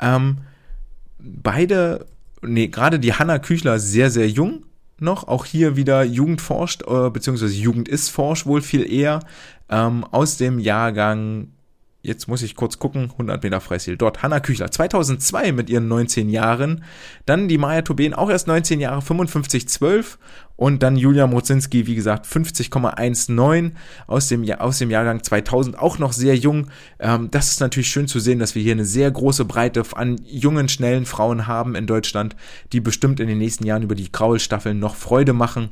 Ähm, beide, nee, gerade die Hanna Küchler sehr, sehr jung noch. Auch hier wieder Jugend forscht, äh, beziehungsweise Jugend ist forscht wohl viel eher. Ähm, aus dem Jahrgang jetzt muss ich kurz gucken, 100 Meter Freistil. Dort Hanna Küchler, 2002 mit ihren 19 Jahren. Dann die Maja Toben, auch erst 19 Jahre, 55,12. Und dann Julia Mozinski, wie gesagt, 50,19 aus dem, aus dem Jahrgang 2000, auch noch sehr jung. Ähm, das ist natürlich schön zu sehen, dass wir hier eine sehr große Breite an jungen, schnellen Frauen haben in Deutschland, die bestimmt in den nächsten Jahren über die Graulstaffeln noch Freude machen.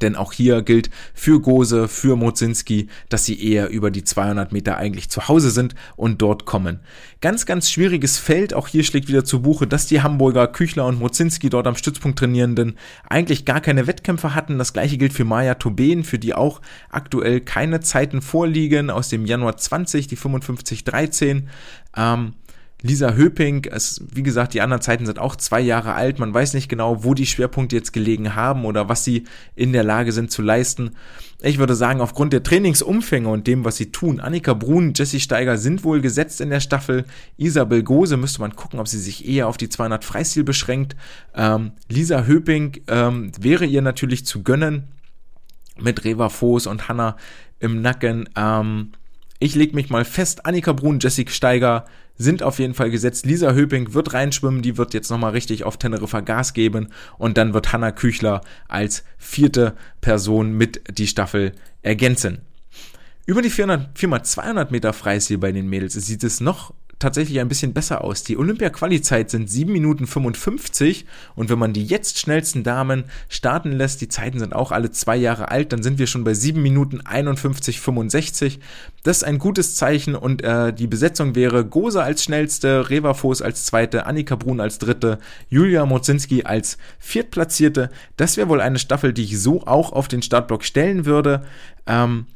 Denn auch hier gilt für Gose, für Mozinski, dass sie eher über die 200 Meter eigentlich zu Hause sind und dort kommen. Ganz, ganz schwieriges Feld. Auch hier schlägt wieder zu Buche, dass die Hamburger Küchler und Mozinski dort am Stützpunkt trainierenden eigentlich gar keine Wettkämpfe hatten. Das gleiche gilt für Maja Toben, für die auch aktuell keine Zeiten vorliegen aus dem Januar 20, die 55-13. Ähm, Lisa Höping, es, wie gesagt, die anderen Zeiten sind auch zwei Jahre alt. Man weiß nicht genau, wo die Schwerpunkte jetzt gelegen haben oder was sie in der Lage sind zu leisten. Ich würde sagen, aufgrund der Trainingsumfänge und dem, was sie tun, Annika Brun, Jessie Steiger sind wohl gesetzt in der Staffel. Isabel Gose müsste man gucken, ob sie sich eher auf die 200 Freistil beschränkt. Ähm, Lisa Höping ähm, wäre ihr natürlich zu gönnen mit Reva Voß und Hanna im Nacken. Ähm, ich leg mich mal fest, Annika Brun, Jessie Steiger sind auf jeden Fall gesetzt. Lisa Höping wird reinschwimmen, die wird jetzt nochmal richtig auf Teneriffa Gas geben und dann wird Hanna Küchler als vierte Person mit die Staffel ergänzen. Über die 400, 4x200 Meter Freistil bei den Mädels sieht es noch tatsächlich ein bisschen besser aus. Die Olympia-Quali-Zeit sind 7 Minuten 55 und wenn man die jetzt schnellsten Damen starten lässt, die Zeiten sind auch alle zwei Jahre alt, dann sind wir schon bei 7 Minuten 51 65. Das ist ein gutes Zeichen und äh, die Besetzung wäre Gose als schnellste, Reva Voß als zweite, Annika Brun als dritte, Julia Mozinski als viertplatzierte. Das wäre wohl eine Staffel, die ich so auch auf den Startblock stellen würde. Ähm,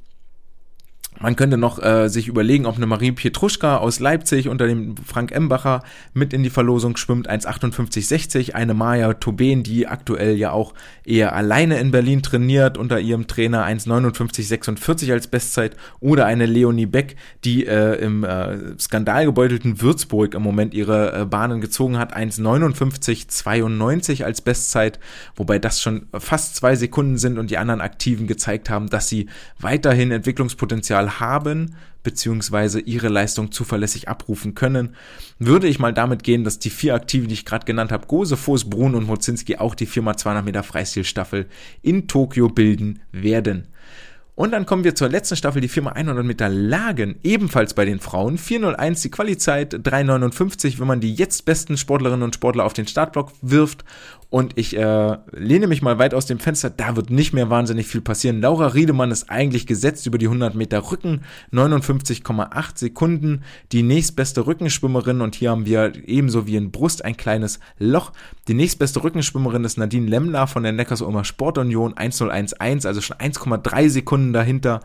Man könnte noch äh, sich überlegen, ob eine Marie Pietruschka aus Leipzig unter dem Frank Embacher mit in die Verlosung schwimmt, 1,58,60. Eine Maya Toben, die aktuell ja auch eher alleine in Berlin trainiert, unter ihrem Trainer 1,59,46 als Bestzeit. Oder eine Leonie Beck, die äh, im äh, skandalgebeutelten Würzburg im Moment ihre äh, Bahnen gezogen hat, 1,59,92 als Bestzeit. Wobei das schon fast zwei Sekunden sind und die anderen Aktiven gezeigt haben, dass sie weiterhin Entwicklungspotenzial Potenzial haben, beziehungsweise ihre Leistung zuverlässig abrufen können, würde ich mal damit gehen, dass die vier Aktiven, die ich gerade genannt habe, Gose, Voß, Brun und Mozinski auch die 4x200 Meter Freistilstaffel in Tokio bilden werden. Und dann kommen wir zur letzten Staffel, die 4x100 Meter Lagen, ebenfalls bei den Frauen. 4.01 die Qualizeit, 3.59, wenn man die jetzt besten Sportlerinnen und Sportler auf den Startblock wirft. Und ich äh, lehne mich mal weit aus dem Fenster, da wird nicht mehr wahnsinnig viel passieren. Laura Riedemann ist eigentlich gesetzt über die 100 Meter Rücken, 59,8 Sekunden. Die nächstbeste Rückenschwimmerin und hier haben wir ebenso wie in Brust ein kleines Loch. Die nächstbeste Rückenschwimmerin ist Nadine Lemmler von der Neckarsulmer Sportunion, 1011, also schon 1,3 Sekunden dahinter.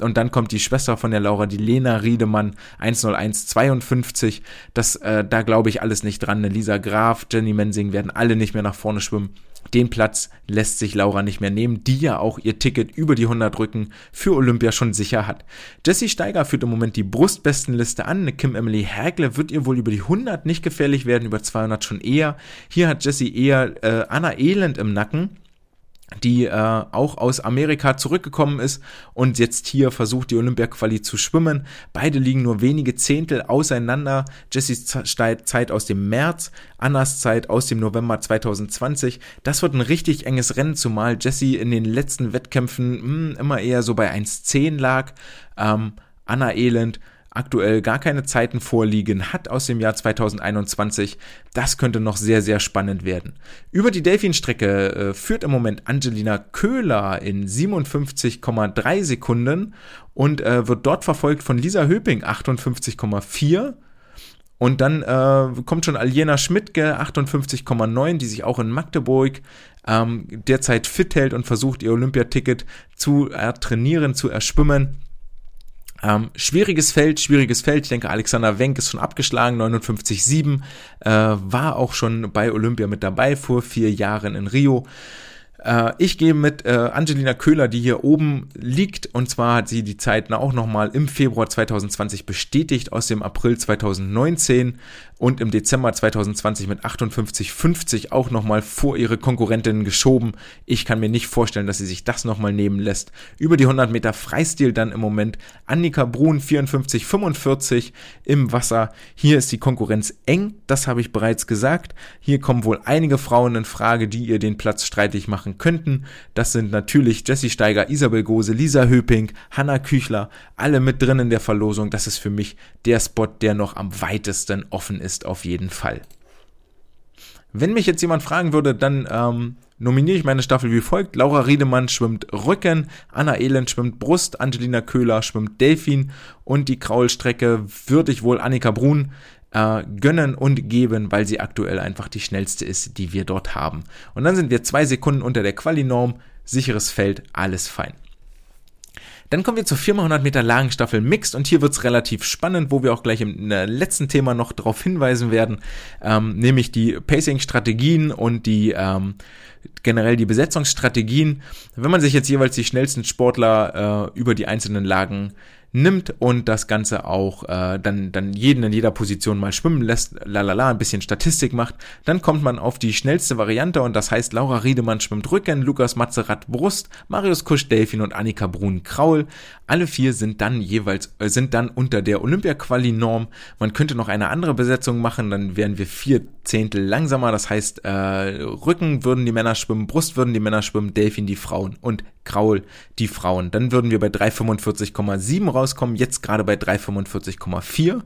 Und dann kommt die Schwester von der Laura, die Lena Riedemann, 10152. Das, äh, da glaube ich alles nicht dran. Lisa Graf, Jenny Mensing werden alle nicht mehr nach vorne schwimmen. Den Platz lässt sich Laura nicht mehr nehmen, die ja auch ihr Ticket über die 100 Rücken für Olympia schon sicher hat. Jessie Steiger führt im Moment die Brustbestenliste an. Kim Emily Hägle wird ihr wohl über die 100 nicht gefährlich werden, über 200 schon eher. Hier hat Jessie eher äh, Anna Elend im Nacken die äh, auch aus Amerika zurückgekommen ist und jetzt hier versucht, die Olympia-Quali zu schwimmen. Beide liegen nur wenige Zehntel auseinander. Jessys Zeit aus dem März, Annas Zeit aus dem November 2020. Das wird ein richtig enges Rennen, zumal Jessie in den letzten Wettkämpfen mh, hm, immer eher so bei 1,10 lag. Ähm, Anna Elend aktuell gar keine Zeiten vorliegen hat aus dem Jahr 2021. Das könnte noch sehr, sehr spannend werden. Über die Delfin-Strecke äh, führt im Moment Angelina Köhler in 57,3 Sekunden und äh, wird dort verfolgt von Lisa Höping 58,4. Und dann äh, kommt schon Aljena Schmidtke 58,9, die sich auch in Magdeburg ähm, derzeit fit hält und versucht, ihr Olympiaticket zu äh, trainieren, zu erschwimmen. Ähm, schwieriges Feld, schwieriges Feld. Ich denke, Alexander Wenk ist schon abgeschlagen, 59,7. Äh, war auch schon bei Olympia mit dabei vor vier Jahren in Rio. Äh, ich gehe mit äh, Angelina Köhler, die hier oben liegt. Und zwar hat sie die Zeiten auch nochmal im Februar 2020 bestätigt aus dem April 2019 und im Dezember 2020 mit 58,50 auch nochmal vor ihre Konkurrentinnen geschoben. Ich kann mir nicht vorstellen, dass sie sich das nochmal nehmen lässt. Über die 100 Meter Freistil dann im Moment Annika Brun 54,45 im Wasser. Hier ist die Konkurrenz eng, das habe ich bereits gesagt. Hier kommen wohl einige Frauen in Frage, die ihr den Platz streitig machen könnten. Das sind natürlich Jessie Steiger, Isabel Gose, Lisa Höping, Hanna Küchler, alle mit drin in der Verlosung. Das ist für mich der Spot, der noch am weitesten offen ist ist auf jeden Fall. Wenn mich jetzt jemand fragen würde, dann ähm, nominiere ich meine Staffel wie folgt. Laura Riedemann schwimmt Rücken, Anna Elend schwimmt Brust, Angelina Köhler schwimmt Delfin und die Kraulstrecke würde ich wohl Annika Brun äh, gönnen und geben, weil sie aktuell einfach die schnellste ist, die wir dort haben. Und dann sind wir zwei Sekunden unter der Quali-Norm, sicheres Feld, alles fein. Dann kommen wir zur 400 Meter Lagenstaffel Mixed und hier wird's relativ spannend, wo wir auch gleich im letzten Thema noch darauf hinweisen werden, ähm, nämlich die Pacing-Strategien und die ähm, generell die Besetzungsstrategien. Wenn man sich jetzt jeweils die schnellsten Sportler äh, über die einzelnen Lagen nimmt und das Ganze auch äh, dann, dann jeden in jeder Position mal schwimmen lässt, lalala, ein bisschen Statistik macht, dann kommt man auf die schnellste Variante und das heißt Laura Riedemann schwimmt Rücken, Lukas Mazerat Brust, Marius Kusch Delfin und Annika Brun Kraul. Alle vier sind dann jeweils, äh, sind dann unter der Olympia-Quali-Norm. Man könnte noch eine andere Besetzung machen, dann wären wir vier Zehntel langsamer, das heißt äh, Rücken würden die Männer schwimmen, Brust würden die Männer schwimmen, Delfin die Frauen und Kraul die Frauen. Dann würden wir bei 345,7 rauskommen, jetzt gerade bei 345,4.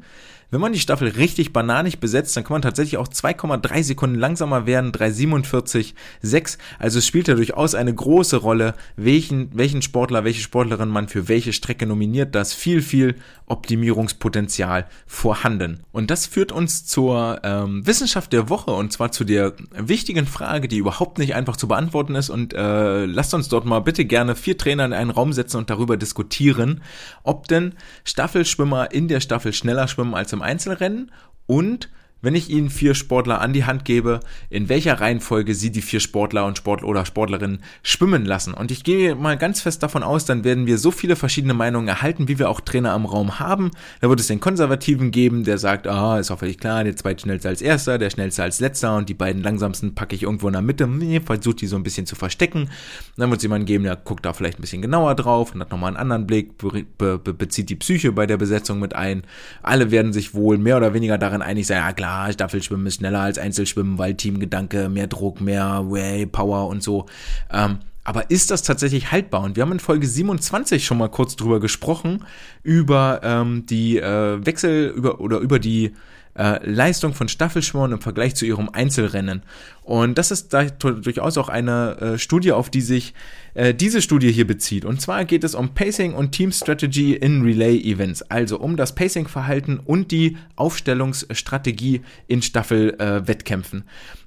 Wenn man die Staffel richtig bananig besetzt, dann kann man tatsächlich auch 2,3 Sekunden langsamer werden, 3,47,6. Also es spielt ja durchaus eine große Rolle, welchen, welchen Sportler, welche Sportlerin man für welche Strecke nominiert. Da ist viel, viel Optimierungspotenzial vorhanden. Und das führt uns zur ähm, Wissenschaft der Woche und zwar zu der wichtigen Frage, die überhaupt nicht einfach zu beantworten ist. Und äh, lasst uns dort mal bitte gerne vier Trainer in einen Raum setzen und darüber diskutieren, ob denn Staffelschwimmer in der Staffel schneller schwimmen als im Einzelrennen und wenn ich Ihnen vier Sportler an die Hand gebe, in welcher Reihenfolge Sie die vier Sportler und Sportler oder Sportlerinnen schwimmen lassen. Und ich gehe mal ganz fest davon aus, dann werden wir so viele verschiedene Meinungen erhalten, wie wir auch Trainer am Raum haben. Da wird es den Konservativen geben, der sagt, ah, ist auch völlig klar, der zweitschnellste als erster, der schnellste als letzter und die beiden langsamsten packe ich irgendwo in der Mitte, versucht die so ein bisschen zu verstecken. Dann wird es jemanden geben, der guckt da vielleicht ein bisschen genauer drauf und hat nochmal einen anderen Blick, be be bezieht die Psyche bei der Besetzung mit ein. Alle werden sich wohl mehr oder weniger darin einig sein, ja klar, klar, Staffelschwimmen ist schneller als Einzelschwimmen, weil Teamgedanke, mehr Druck, mehr Way, Power und so. Ähm, aber ist das tatsächlich haltbar? Und wir haben in Folge 27 schon mal kurz drüber gesprochen, über ähm, die äh, Wechsel, über oder über die äh, Leistung von Staffelschwimmen im Vergleich zu ihrem Einzelrennen. Und das ist da durchaus auch eine äh, Studie, auf die sich äh, diese Studie hier bezieht. Und zwar geht es um Pacing und Team Strategy in Relay Events, also um das Pacing-Verhalten und die Aufstellungsstrategie in Staffelwettkämpfen.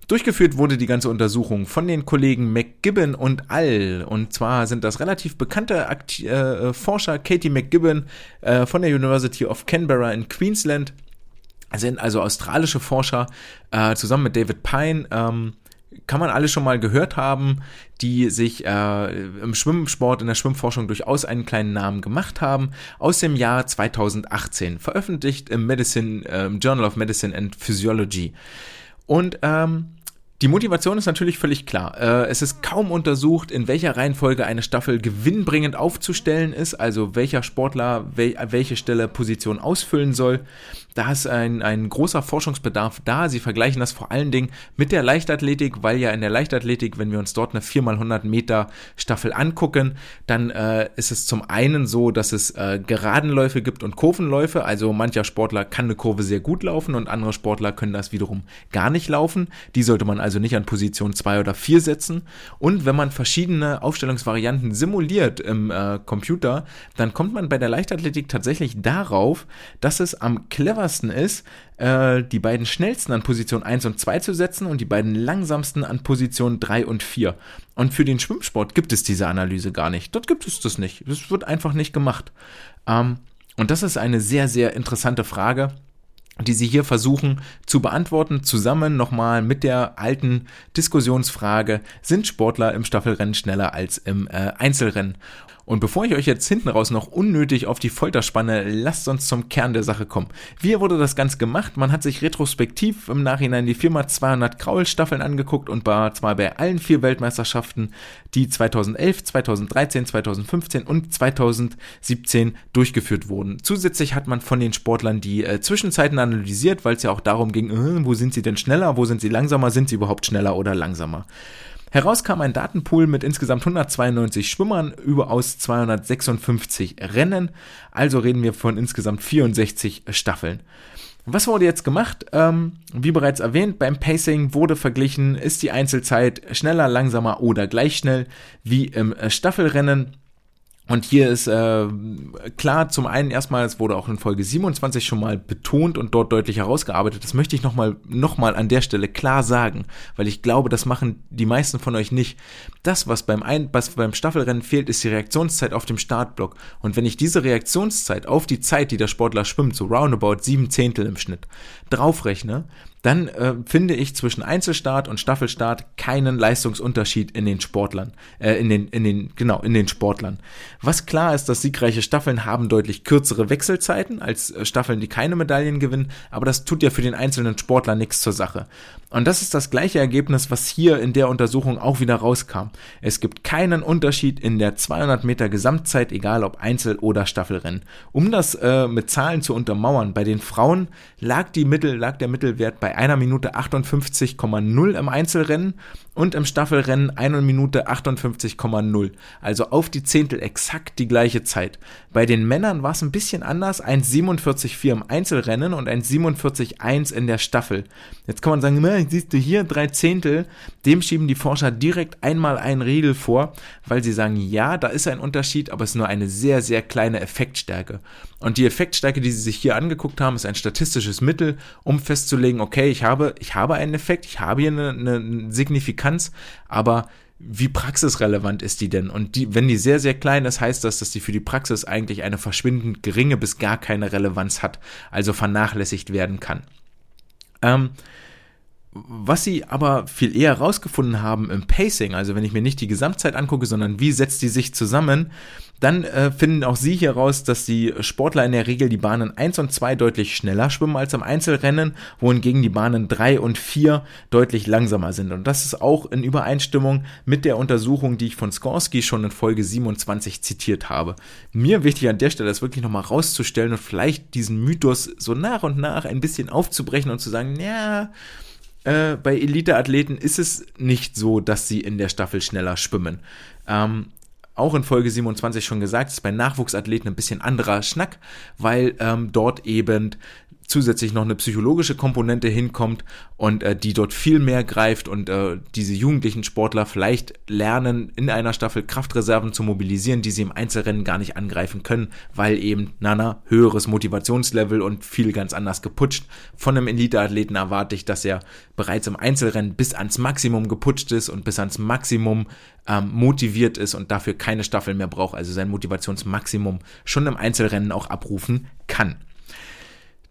Durchgeführt wurde die ganze Untersuchung von den Kollegen McGibbon und All. Und zwar sind das relativ bekannte Akti äh, Forscher, Katie McGibbon äh, von der University of Canberra in Queensland sind also australische Forscher äh, zusammen mit David Pine. Ähm, kann man alle schon mal gehört haben, die sich äh, im Schwimmsport, in der Schwimmforschung durchaus einen kleinen Namen gemacht haben, aus dem Jahr 2018, veröffentlicht im Medicine, äh, Journal of Medicine and Physiology. Und ähm, die Motivation ist natürlich völlig klar. Äh, es ist kaum untersucht, in welcher Reihenfolge eine Staffel gewinnbringend aufzustellen ist, also welcher Sportler welche Stelle Position ausfüllen soll. Da ist ein, ein großer Forschungsbedarf da. Sie vergleichen das vor allen Dingen mit der Leichtathletik, weil ja in der Leichtathletik, wenn wir uns dort eine 4x100 Meter Staffel angucken, dann äh, ist es zum einen so, dass es äh, Geradenläufe gibt und Kurvenläufe. Also mancher Sportler kann eine Kurve sehr gut laufen und andere Sportler können das wiederum gar nicht laufen. Die sollte man also nicht an Position 2 oder 4 setzen. Und wenn man verschiedene Aufstellungsvarianten simuliert im äh, Computer, dann kommt man bei der Leichtathletik tatsächlich darauf, dass es am clever cleversten ist, äh, die beiden schnellsten an Position 1 und 2 zu setzen und die beiden langsamsten an Position 3 und 4. Und für den Schwimmsport gibt es diese Analyse gar nicht. Dort gibt es das nicht. Das wird einfach nicht gemacht. Ähm, und das ist eine sehr, sehr interessante Frage die sie hier versuchen zu beantworten, zusammen nochmal mit der alten Diskussionsfrage, sind Sportler im Staffelrennen schneller als im äh, Einzelrennen? Und bevor ich euch jetzt hinten raus noch unnötig auf die Folter spanne, lasst uns zum Kern der Sache kommen. Wie wurde das Ganze gemacht? Man hat sich retrospektiv im Nachhinein die Firma 200 Kraul-Staffeln angeguckt und war zwar bei allen vier Weltmeisterschaften, die 2011, 2013, 2015 und 2017 durchgeführt wurden. Zusätzlich hat man von den Sportlern die äh, Zwischenzeiten analysiert, weil es ja auch darum ging, äh, wo sind sie denn schneller, wo sind sie langsamer, sind sie überhaupt schneller oder langsamer. Heraus kam ein Datenpool mit insgesamt 192 Schwimmern über aus 256 Rennen. Also reden wir von insgesamt 64 Staffeln. Was wurde jetzt gemacht? Ähm, wie bereits erwähnt, beim Pacing wurde verglichen, ist die Einzelzeit schneller, langsamer oder gleich schnell wie im Staffelrennen. Und hier ist äh, klar, zum einen erstmal, es wurde auch in Folge 27 schon mal betont und dort deutlich herausgearbeitet. Das möchte ich nochmal noch mal an der Stelle klar sagen, weil ich glaube, das machen die meisten von euch nicht. Das, was beim, ein was beim Staffelrennen fehlt, ist die Reaktionszeit auf dem Startblock. Und wenn ich diese Reaktionszeit auf die Zeit, die der Sportler schwimmt, so roundabout sieben Zehntel im Schnitt, draufrechne, dann äh, finde ich zwischen Einzelstart und Staffelstart keinen Leistungsunterschied in den Sportlern, äh, in den, in den, genau, in den Sportlern. Was klar ist, dass siegreiche Staffeln haben deutlich kürzere Wechselzeiten als äh, Staffeln, die keine Medaillen gewinnen, aber das tut ja für den einzelnen Sportler nichts zur Sache. Und das ist das gleiche Ergebnis, was hier in der Untersuchung auch wieder rauskam. Es gibt keinen Unterschied in der 200 Meter Gesamtzeit, egal ob Einzel- oder Staffelrennen. Um das äh, mit Zahlen zu untermauern, bei den Frauen lag die Mittel, lag der Mittelwert bei bei einer Minute 58,0 im Einzelrennen und im Staffelrennen eine Minute 58,0. Also auf die Zehntel exakt die gleiche Zeit. Bei den Männern war es ein bisschen anders, 1,47,4 im Einzelrennen und 1,47,1 in der Staffel. Jetzt kann man sagen, siehst du hier drei Zehntel, dem schieben die Forscher direkt einmal einen Riegel vor, weil sie sagen, ja, da ist ein Unterschied, aber es ist nur eine sehr, sehr kleine Effektstärke. Und die Effektstärke, die sie sich hier angeguckt haben, ist ein statistisches Mittel, um festzulegen, okay, ich habe, ich habe einen Effekt, ich habe hier eine, eine Signifikanz, aber wie praxisrelevant ist die denn? Und die, wenn die sehr, sehr klein ist, heißt das, dass die für die Praxis eigentlich eine verschwindend geringe bis gar keine Relevanz hat, also vernachlässigt werden kann. Ähm, was sie aber viel eher rausgefunden haben im Pacing, also wenn ich mir nicht die Gesamtzeit angucke, sondern wie setzt die sich zusammen, dann äh, finden auch sie hier raus, dass die Sportler in der Regel die Bahnen 1 und 2 deutlich schneller schwimmen als im Einzelrennen, wohingegen die Bahnen 3 und 4 deutlich langsamer sind. Und das ist auch in Übereinstimmung mit der Untersuchung, die ich von Skorsky schon in Folge 27 zitiert habe. Mir wichtig an der Stelle ist wirklich nochmal rauszustellen und vielleicht diesen Mythos so nach und nach ein bisschen aufzubrechen und zu sagen, ja, äh, bei Elite-Athleten ist es nicht so, dass sie in der Staffel schneller schwimmen. Ähm, auch in Folge 27 schon gesagt, ist bei Nachwuchsathleten ein bisschen anderer Schnack, weil ähm, dort eben zusätzlich noch eine psychologische Komponente hinkommt und äh, die dort viel mehr greift und äh, diese jugendlichen Sportler vielleicht lernen, in einer Staffel Kraftreserven zu mobilisieren, die sie im Einzelrennen gar nicht angreifen können, weil eben Nana höheres Motivationslevel und viel ganz anders geputscht. Von einem Eliteathleten erwarte ich, dass er bereits im Einzelrennen bis ans Maximum geputscht ist und bis ans Maximum ähm, motiviert ist und dafür keine Staffel mehr braucht, also sein Motivationsmaximum schon im Einzelrennen auch abrufen kann.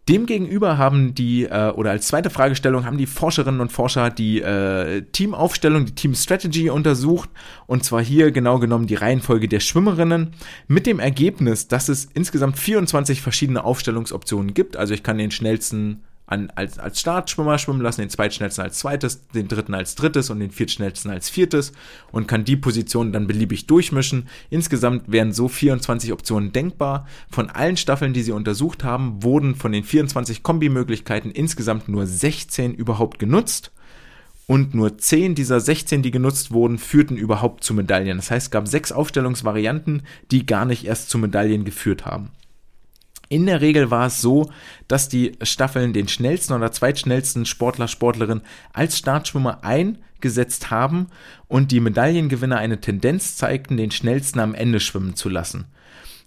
Demgegenüber haben die, äh, oder als zweite Fragestellung, haben die Forscherinnen und Forscher die äh, Teamaufstellung, die Team Strategy untersucht. Und zwar hier genau genommen die Reihenfolge der Schwimmerinnen. Mit dem Ergebnis, dass es insgesamt 24 verschiedene Aufstellungsoptionen gibt. Also ich kann den schnellsten an, als, als Startschwimmer schwimmen lassen, den zweitschnellsten als zweites, den dritten als drittes und den viertschnellsten als viertes und kann die Positionen dann beliebig durchmischen. Insgesamt wären so 24 Optionen denkbar. Von allen Staffeln, die sie untersucht haben, wurden von den 24 Kombimöglichkeiten insgesamt nur 16 überhaupt genutzt. Und nur 10 dieser 16, die genutzt wurden, führten überhaupt zu Medaillen. Das heißt, es gab sechs Aufstellungsvarianten, die gar nicht erst zu Medaillen geführt haben. In der Regel war es so, dass die Staffeln den schnellsten oder zweitschnellsten Sportler, Sportlerin als Startschwimmer eingesetzt haben und die Medaillengewinner eine Tendenz zeigten, den schnellsten am Ende schwimmen zu lassen.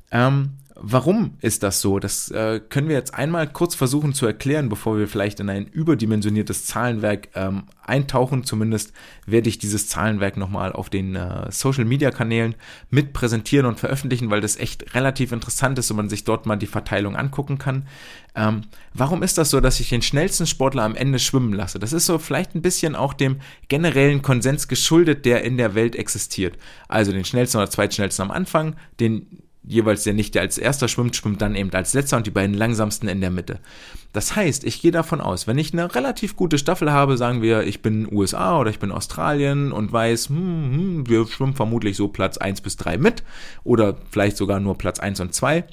Ähm, Warum ist das so? Das äh, können wir jetzt einmal kurz versuchen zu erklären, bevor wir vielleicht in ein überdimensioniertes Zahlenwerk ähm, eintauchen. Zumindest werde ich dieses Zahlenwerk nochmal auf den äh, Social-Media-Kanälen mit präsentieren und veröffentlichen, weil das echt relativ interessant ist und man sich dort mal die Verteilung angucken kann. Ähm, warum ist das so, dass ich den schnellsten Sportler am Ende schwimmen lasse? Das ist so vielleicht ein bisschen auch dem generellen Konsens geschuldet, der in der Welt existiert. Also den schnellsten oder zweitschnellsten am Anfang, den jeweils der nicht, der als erster schwimmt, schwimmt dann eben als letzter und die beiden langsamsten in der Mitte. Das heißt, ich gehe davon aus, wenn ich eine relativ gute Staffel habe, sagen wir, ich bin USA oder ich bin Australien und weiß, hm, hm, wir schwimmen vermutlich so Platz 1 bis 3 mit oder vielleicht sogar nur Platz 1 und 2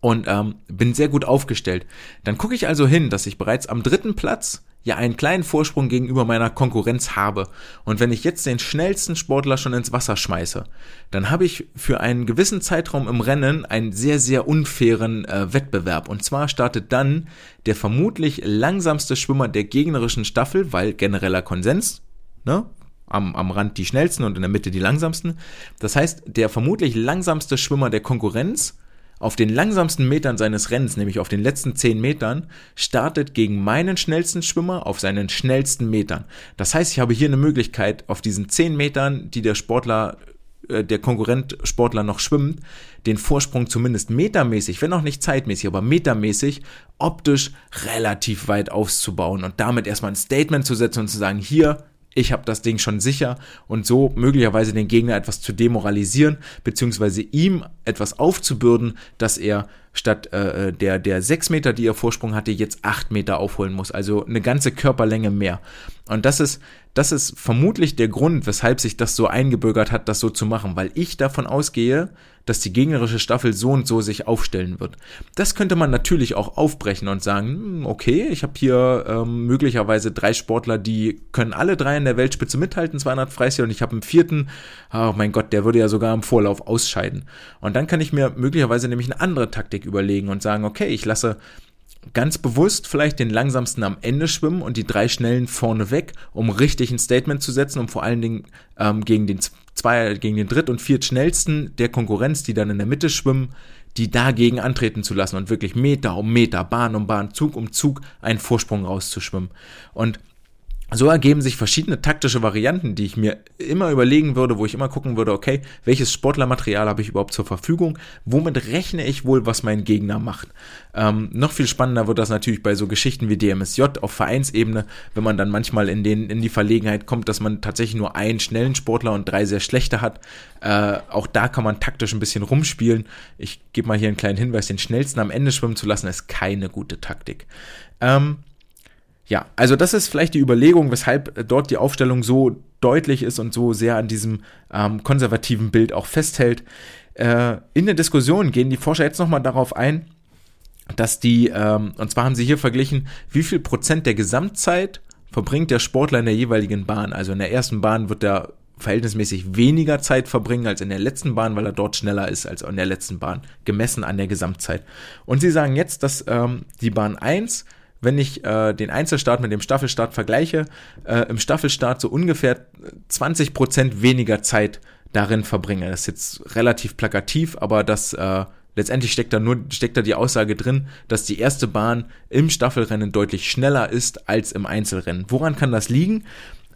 und ähm, bin sehr gut aufgestellt. Dann gucke ich also hin, dass ich bereits am dritten Platz ja einen kleinen Vorsprung gegenüber meiner Konkurrenz habe. Und wenn ich jetzt den schnellsten Sportler schon ins Wasser schmeiße, dann habe ich für einen gewissen Zeitraum im Rennen einen sehr, sehr unfairen äh, Wettbewerb. Und zwar startet dann der vermutlich langsamste Schwimmer der gegnerischen Staffel, weil genereller Konsens, ne? Am, am Rand die schnellsten und in der Mitte die langsamsten. Das heißt, der vermutlich langsamste Schwimmer der Konkurrenz auf den langsamsten Metern seines Rennens, nämlich auf den letzten 10 Metern, startet gegen meinen schnellsten Schwimmer auf seinen schnellsten Metern. Das heißt, ich habe hier eine Möglichkeit, auf diesen 10 Metern, die der Sportler äh, der Konkurrent Sportler noch schwimmt, den Vorsprung zumindest metermäßig, wenn auch nicht zeitmäßig, aber metermäßig optisch relativ weit auszubauen und damit erstmal ein Statement zu setzen und zu sagen, hier, ich habe das Ding schon sicher und so möglicherweise den Gegner etwas zu demoralisieren, beziehungsweise ihm etwas aufzubürden, dass er statt äh, der, der sechs Meter, die er Vorsprung hatte, jetzt acht Meter aufholen muss. Also eine ganze Körperlänge mehr. Und das ist, das ist vermutlich der Grund, weshalb sich das so eingebürgert hat, das so zu machen, weil ich davon ausgehe, dass die gegnerische Staffel so und so sich aufstellen wird. Das könnte man natürlich auch aufbrechen und sagen, hm, okay, ich habe hier ähm, möglicherweise drei Sportler, die können alle drei in der Weltspitze mithalten, 200 Freistil, und ich habe einen vierten, oh mein Gott, der würde ja sogar im Vorlauf ausscheiden. Und dann kann ich mir möglicherweise nämlich eine andere Taktik überlegen und sagen, okay, ich lasse ganz bewusst vielleicht den langsamsten am Ende schwimmen und die drei schnellen vorne weg, um richtig ein Statement zu setzen, um vor allen Dingen ähm, gegen den zwei, gegen den dritt und viert schnellsten der Konkurrenz, die dann in der Mitte schwimmen, die dagegen antreten zu lassen und wirklich Meter um Meter, Bahn um Bahn, Zug um Zug einen Vorsprung rauszuschwimmen. Und so ergeben sich verschiedene taktische Varianten, die ich mir immer überlegen würde, wo ich immer gucken würde, okay, welches Sportlermaterial habe ich überhaupt zur Verfügung? Womit rechne ich wohl, was mein Gegner macht? Ähm, noch viel spannender wird das natürlich bei so Geschichten wie DMSJ auf Vereinsebene, wenn man dann manchmal in, den, in die Verlegenheit kommt, dass man tatsächlich nur einen schnellen Sportler und drei sehr schlechte hat. Äh, auch da kann man taktisch ein bisschen rumspielen. Ich gebe mal hier einen kleinen Hinweis, den schnellsten am Ende schwimmen zu lassen, ist keine gute Taktik. Ähm, ja, also das ist vielleicht die Überlegung, weshalb dort die Aufstellung so deutlich ist und so sehr an diesem ähm, konservativen Bild auch festhält. Äh, in der Diskussion gehen die Forscher jetzt nochmal darauf ein, dass die, ähm, und zwar haben sie hier verglichen, wie viel Prozent der Gesamtzeit verbringt der Sportler in der jeweiligen Bahn. Also in der ersten Bahn wird er verhältnismäßig weniger Zeit verbringen als in der letzten Bahn, weil er dort schneller ist als in der letzten Bahn, gemessen an der Gesamtzeit. Und sie sagen jetzt, dass ähm, die Bahn 1 wenn ich äh, den Einzelstart mit dem Staffelstart vergleiche, äh, im Staffelstart so ungefähr 20 Prozent weniger Zeit darin verbringe. Das ist jetzt relativ plakativ, aber das äh, letztendlich steckt da nur steckt da die Aussage drin, dass die erste Bahn im Staffelrennen deutlich schneller ist als im Einzelrennen. Woran kann das liegen?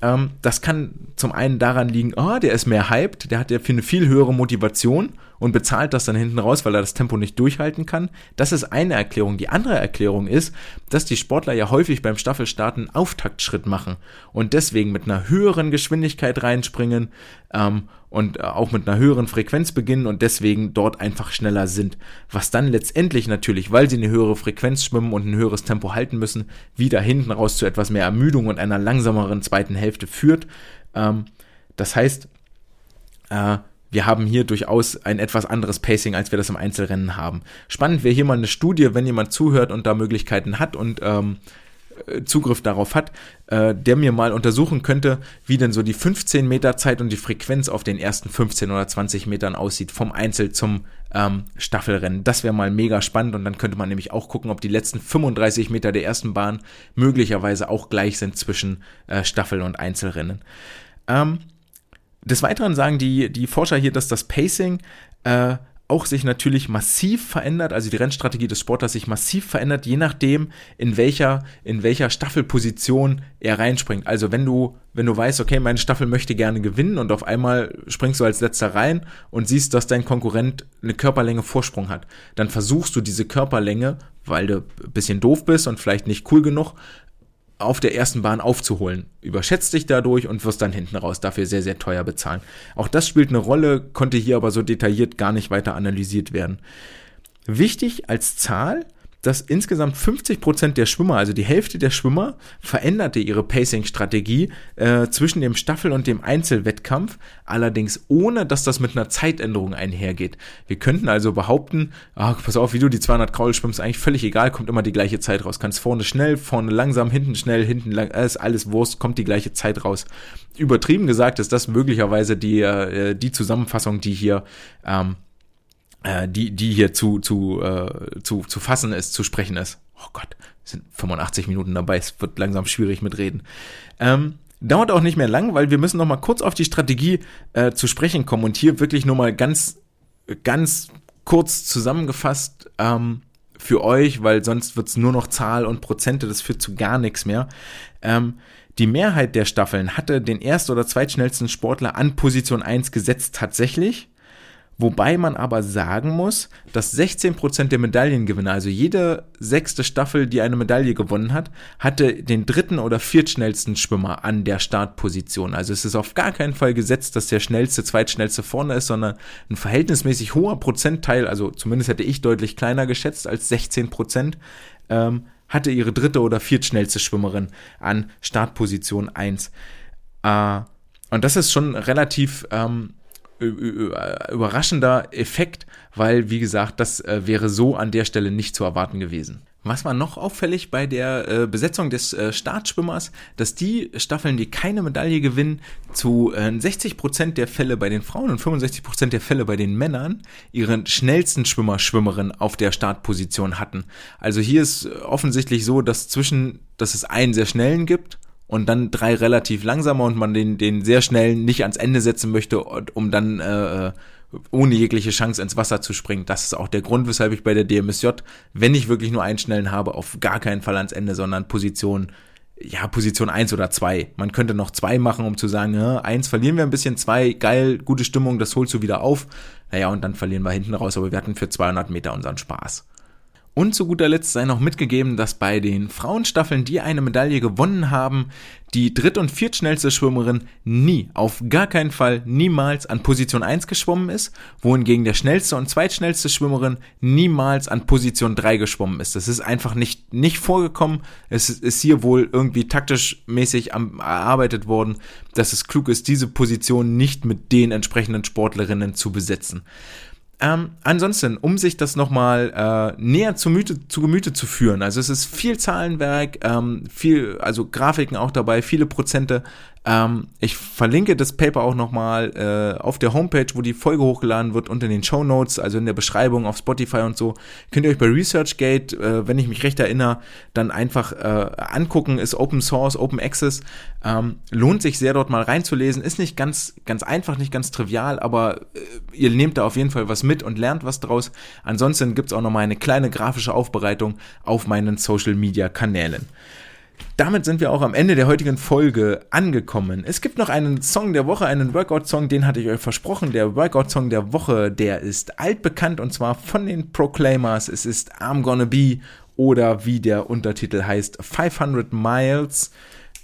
Ähm, das kann zum einen daran liegen, oh, der ist mehr hyped, der hat ja für eine viel höhere Motivation und bezahlt das dann hinten raus, weil er das Tempo nicht durchhalten kann. Das ist eine Erklärung. Die andere Erklärung ist, dass die Sportler ja häufig beim Staffelstarten Auftaktschritt machen und deswegen mit einer höheren Geschwindigkeit reinspringen ähm, und äh, auch mit einer höheren Frequenz beginnen und deswegen dort einfach schneller sind. Was dann letztendlich natürlich, weil sie eine höhere Frequenz schwimmen und ein höheres Tempo halten müssen, wieder hinten raus zu etwas mehr Ermüdung und einer langsameren zweiten Hälfte führt. Ähm, das heißt, äh, wir haben hier durchaus ein etwas anderes Pacing, als wir das im Einzelrennen haben. Spannend wäre hier mal eine Studie, wenn jemand zuhört und da Möglichkeiten hat und ähm, äh, Zugriff darauf hat, äh, der mir mal untersuchen könnte, wie denn so die 15 Meter Zeit und die Frequenz auf den ersten 15 oder 20 Metern aussieht, vom Einzel zum ähm, Staffelrennen. Das wäre mal mega spannend und dann könnte man nämlich auch gucken, ob die letzten 35 Meter der ersten Bahn möglicherweise auch gleich sind zwischen äh, Staffel- und Einzelrennen. Ähm, des Weiteren sagen die, die Forscher hier, dass das Pacing äh, auch sich natürlich massiv verändert, also die Rennstrategie des Sportlers sich massiv verändert, je nachdem, in welcher, in welcher Staffelposition er reinspringt. Also wenn du, wenn du weißt, okay, meine Staffel möchte gerne gewinnen und auf einmal springst du als letzter rein und siehst, dass dein Konkurrent eine Körperlänge Vorsprung hat, dann versuchst du diese Körperlänge, weil du ein bisschen doof bist und vielleicht nicht cool genug, auf der ersten Bahn aufzuholen. Überschätzt dich dadurch und wirst dann hinten raus dafür sehr, sehr teuer bezahlen. Auch das spielt eine Rolle, konnte hier aber so detailliert gar nicht weiter analysiert werden. Wichtig als Zahl dass insgesamt 50 Prozent der Schwimmer, also die Hälfte der Schwimmer, veränderte ihre Pacing-Strategie äh, zwischen dem Staffel- und dem Einzelwettkampf, allerdings ohne, dass das mit einer Zeitänderung einhergeht. Wir könnten also behaupten, ach, pass auf, wie du die 200 Kraul schwimmst, eigentlich völlig egal, kommt immer die gleiche Zeit raus. Kannst vorne schnell, vorne langsam, hinten schnell, hinten lang, ist alles Wurst, kommt die gleiche Zeit raus. Übertrieben gesagt ist das möglicherweise die, äh, die Zusammenfassung, die hier ähm, äh, die, die hier zu, zu, äh, zu, zu fassen ist, zu sprechen ist. Oh Gott, sind 85 Minuten dabei, es wird langsam schwierig mit Reden. Ähm, dauert auch nicht mehr lang, weil wir müssen noch mal kurz auf die Strategie äh, zu sprechen kommen und hier wirklich nur mal ganz, ganz kurz zusammengefasst ähm, für euch, weil sonst wird's nur noch Zahl und Prozente, das führt zu gar nichts mehr. Ähm, die Mehrheit der Staffeln hatte den erst- oder zweitschnellsten Sportler an Position 1 gesetzt tatsächlich Wobei man aber sagen muss, dass 16% der Medaillengewinner, also jede sechste Staffel, die eine Medaille gewonnen hat, hatte den dritten oder viertschnellsten Schwimmer an der Startposition. Also es ist auf gar keinen Fall gesetzt, dass der schnellste, zweitschnellste vorne ist, sondern ein verhältnismäßig hoher Prozentteil, also zumindest hätte ich deutlich kleiner geschätzt als 16%, ähm, hatte ihre dritte oder viertschnellste Schwimmerin an Startposition 1. Äh, und das ist schon relativ ähm, überraschender Effekt, weil, wie gesagt, das äh, wäre so an der Stelle nicht zu erwarten gewesen. Was war noch auffällig bei der äh, Besetzung des äh, Startschwimmers, dass die Staffeln, die keine Medaille gewinnen, zu äh, 60% der Fälle bei den Frauen und 65% der Fälle bei den Männern ihren schnellsten Schwimmer, Schwimmerin auf der Startposition hatten. Also hier ist offensichtlich so, dass zwischen, dass es einen sehr schnellen gibt und dann drei relativ langsame und man den, den sehr schnellen nicht ans Ende setzen möchte, um dann äh, äh, ohne jegliche Chance ins Wasser zu springen. Das ist auch der Grund, weshalb ich bei der DMSJ, wenn ich wirklich nur einen schnellen habe, auf gar keinen Fall ans Ende, sondern Position, ja, Position eins oder zwei. Man könnte noch zwei machen, um zu sagen, ja, eins verlieren wir ein bisschen, zwei, geil, gute Stimmung, das holst du wieder auf. Naja, und dann verlieren wir hinten raus, aber wir hatten für 200 Meter unseren Spaß. Und zu guter Letzt sei noch mitgegeben, dass bei den Frauenstaffeln, die eine Medaille gewonnen haben, die dritt- und viertschnellste Schwimmerin nie, auf gar keinen Fall, niemals an Position 1 geschwommen ist, wohingegen der schnellste und zweitschnellste Schwimmerin niemals an Position 3 geschwommen ist. Das ist einfach nicht, nicht vorgekommen. Es ist hier wohl irgendwie taktisch mäßig am, erarbeitet worden, dass es klug ist, diese Position nicht mit den entsprechenden Sportlerinnen zu besetzen. Ähm, ansonsten, um sich das nochmal äh, näher zu, Mythe, zu Gemüte zu führen, also es ist viel Zahlenwerk, ähm, viel, also Grafiken auch dabei, viele Prozente, ähm, ich verlinke das Paper auch nochmal äh, auf der Homepage, wo die Folge hochgeladen wird und in den Show Notes, also in der Beschreibung auf Spotify und so. Könnt ihr euch bei ResearchGate, äh, wenn ich mich recht erinnere, dann einfach äh, angucken. Ist Open Source, Open Access. Ähm, lohnt sich sehr dort mal reinzulesen. Ist nicht ganz, ganz einfach, nicht ganz trivial, aber äh, ihr nehmt da auf jeden Fall was mit und lernt was draus. Ansonsten gibt's auch nochmal eine kleine grafische Aufbereitung auf meinen Social Media Kanälen. Damit sind wir auch am Ende der heutigen Folge angekommen. Es gibt noch einen Song der Woche, einen Workout-Song, den hatte ich euch versprochen. Der Workout-Song der Woche, der ist altbekannt und zwar von den Proclaimers. Es ist I'm Gonna Be oder wie der Untertitel heißt, 500 Miles.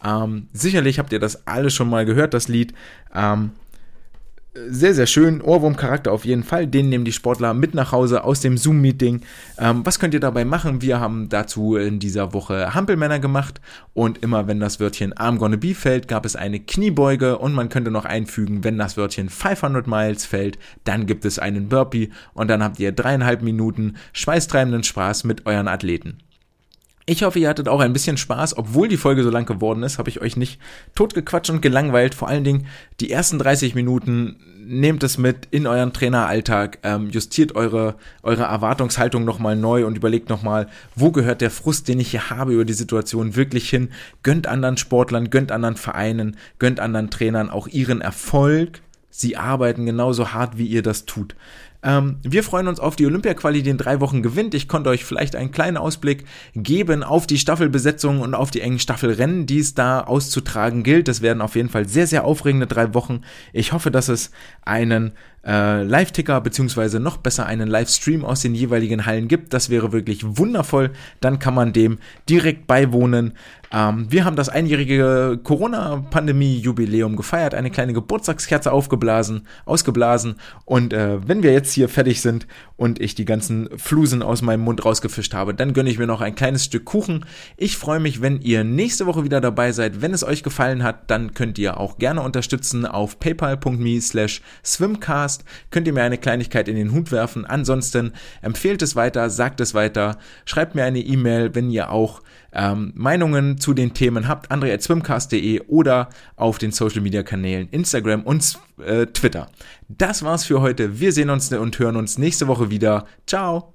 Ähm, sicherlich habt ihr das alle schon mal gehört, das Lied. Ähm, sehr, sehr schön. Ohrwurm-Charakter auf jeden Fall. Den nehmen die Sportler mit nach Hause aus dem Zoom-Meeting. Ähm, was könnt ihr dabei machen? Wir haben dazu in dieser Woche Hampelmänner gemacht und immer wenn das Wörtchen I'm gonna be fällt, gab es eine Kniebeuge und man könnte noch einfügen, wenn das Wörtchen 500 Miles fällt, dann gibt es einen Burpee und dann habt ihr dreieinhalb Minuten schweißtreibenden Spaß mit euren Athleten. Ich hoffe, ihr hattet auch ein bisschen Spaß. Obwohl die Folge so lang geworden ist, habe ich euch nicht totgequatscht und gelangweilt. Vor allen Dingen die ersten 30 Minuten nehmt es mit in euren Traineralltag, ähm, justiert eure, eure Erwartungshaltung nochmal neu und überlegt nochmal, wo gehört der Frust, den ich hier habe über die Situation wirklich hin. Gönnt anderen Sportlern, gönnt anderen Vereinen, gönnt anderen Trainern auch ihren Erfolg. Sie arbeiten genauso hart, wie ihr das tut. Ähm, wir freuen uns auf die Olympia-Quali, die in drei Wochen gewinnt. Ich konnte euch vielleicht einen kleinen Ausblick geben auf die Staffelbesetzung und auf die engen Staffelrennen, die es da auszutragen gilt. Das werden auf jeden Fall sehr, sehr aufregende drei Wochen. Ich hoffe, dass es einen äh, Live-Ticker beziehungsweise noch besser einen Livestream aus den jeweiligen Hallen gibt. Das wäre wirklich wundervoll. Dann kann man dem direkt beiwohnen. Ähm, wir haben das einjährige Corona-Pandemie-Jubiläum gefeiert, eine kleine Geburtstagskerze aufgeblasen, ausgeblasen. Und äh, wenn wir jetzt hier fertig sind und ich die ganzen Flusen aus meinem Mund rausgefischt habe, dann gönne ich mir noch ein kleines Stück Kuchen. Ich freue mich, wenn ihr nächste Woche wieder dabei seid. Wenn es euch gefallen hat, dann könnt ihr auch gerne unterstützen auf paypal.me slash swimcast. Könnt ihr mir eine Kleinigkeit in den Hut werfen. Ansonsten empfehlt es weiter, sagt es weiter, schreibt mir eine E-Mail, wenn ihr auch ähm, Meinungen zu den Themen habt, andre.swimcast.de oder auf den Social Media Kanälen Instagram und äh, Twitter. Das war's für heute. Wir sehen uns und hören uns nächste Woche wieder. Ciao!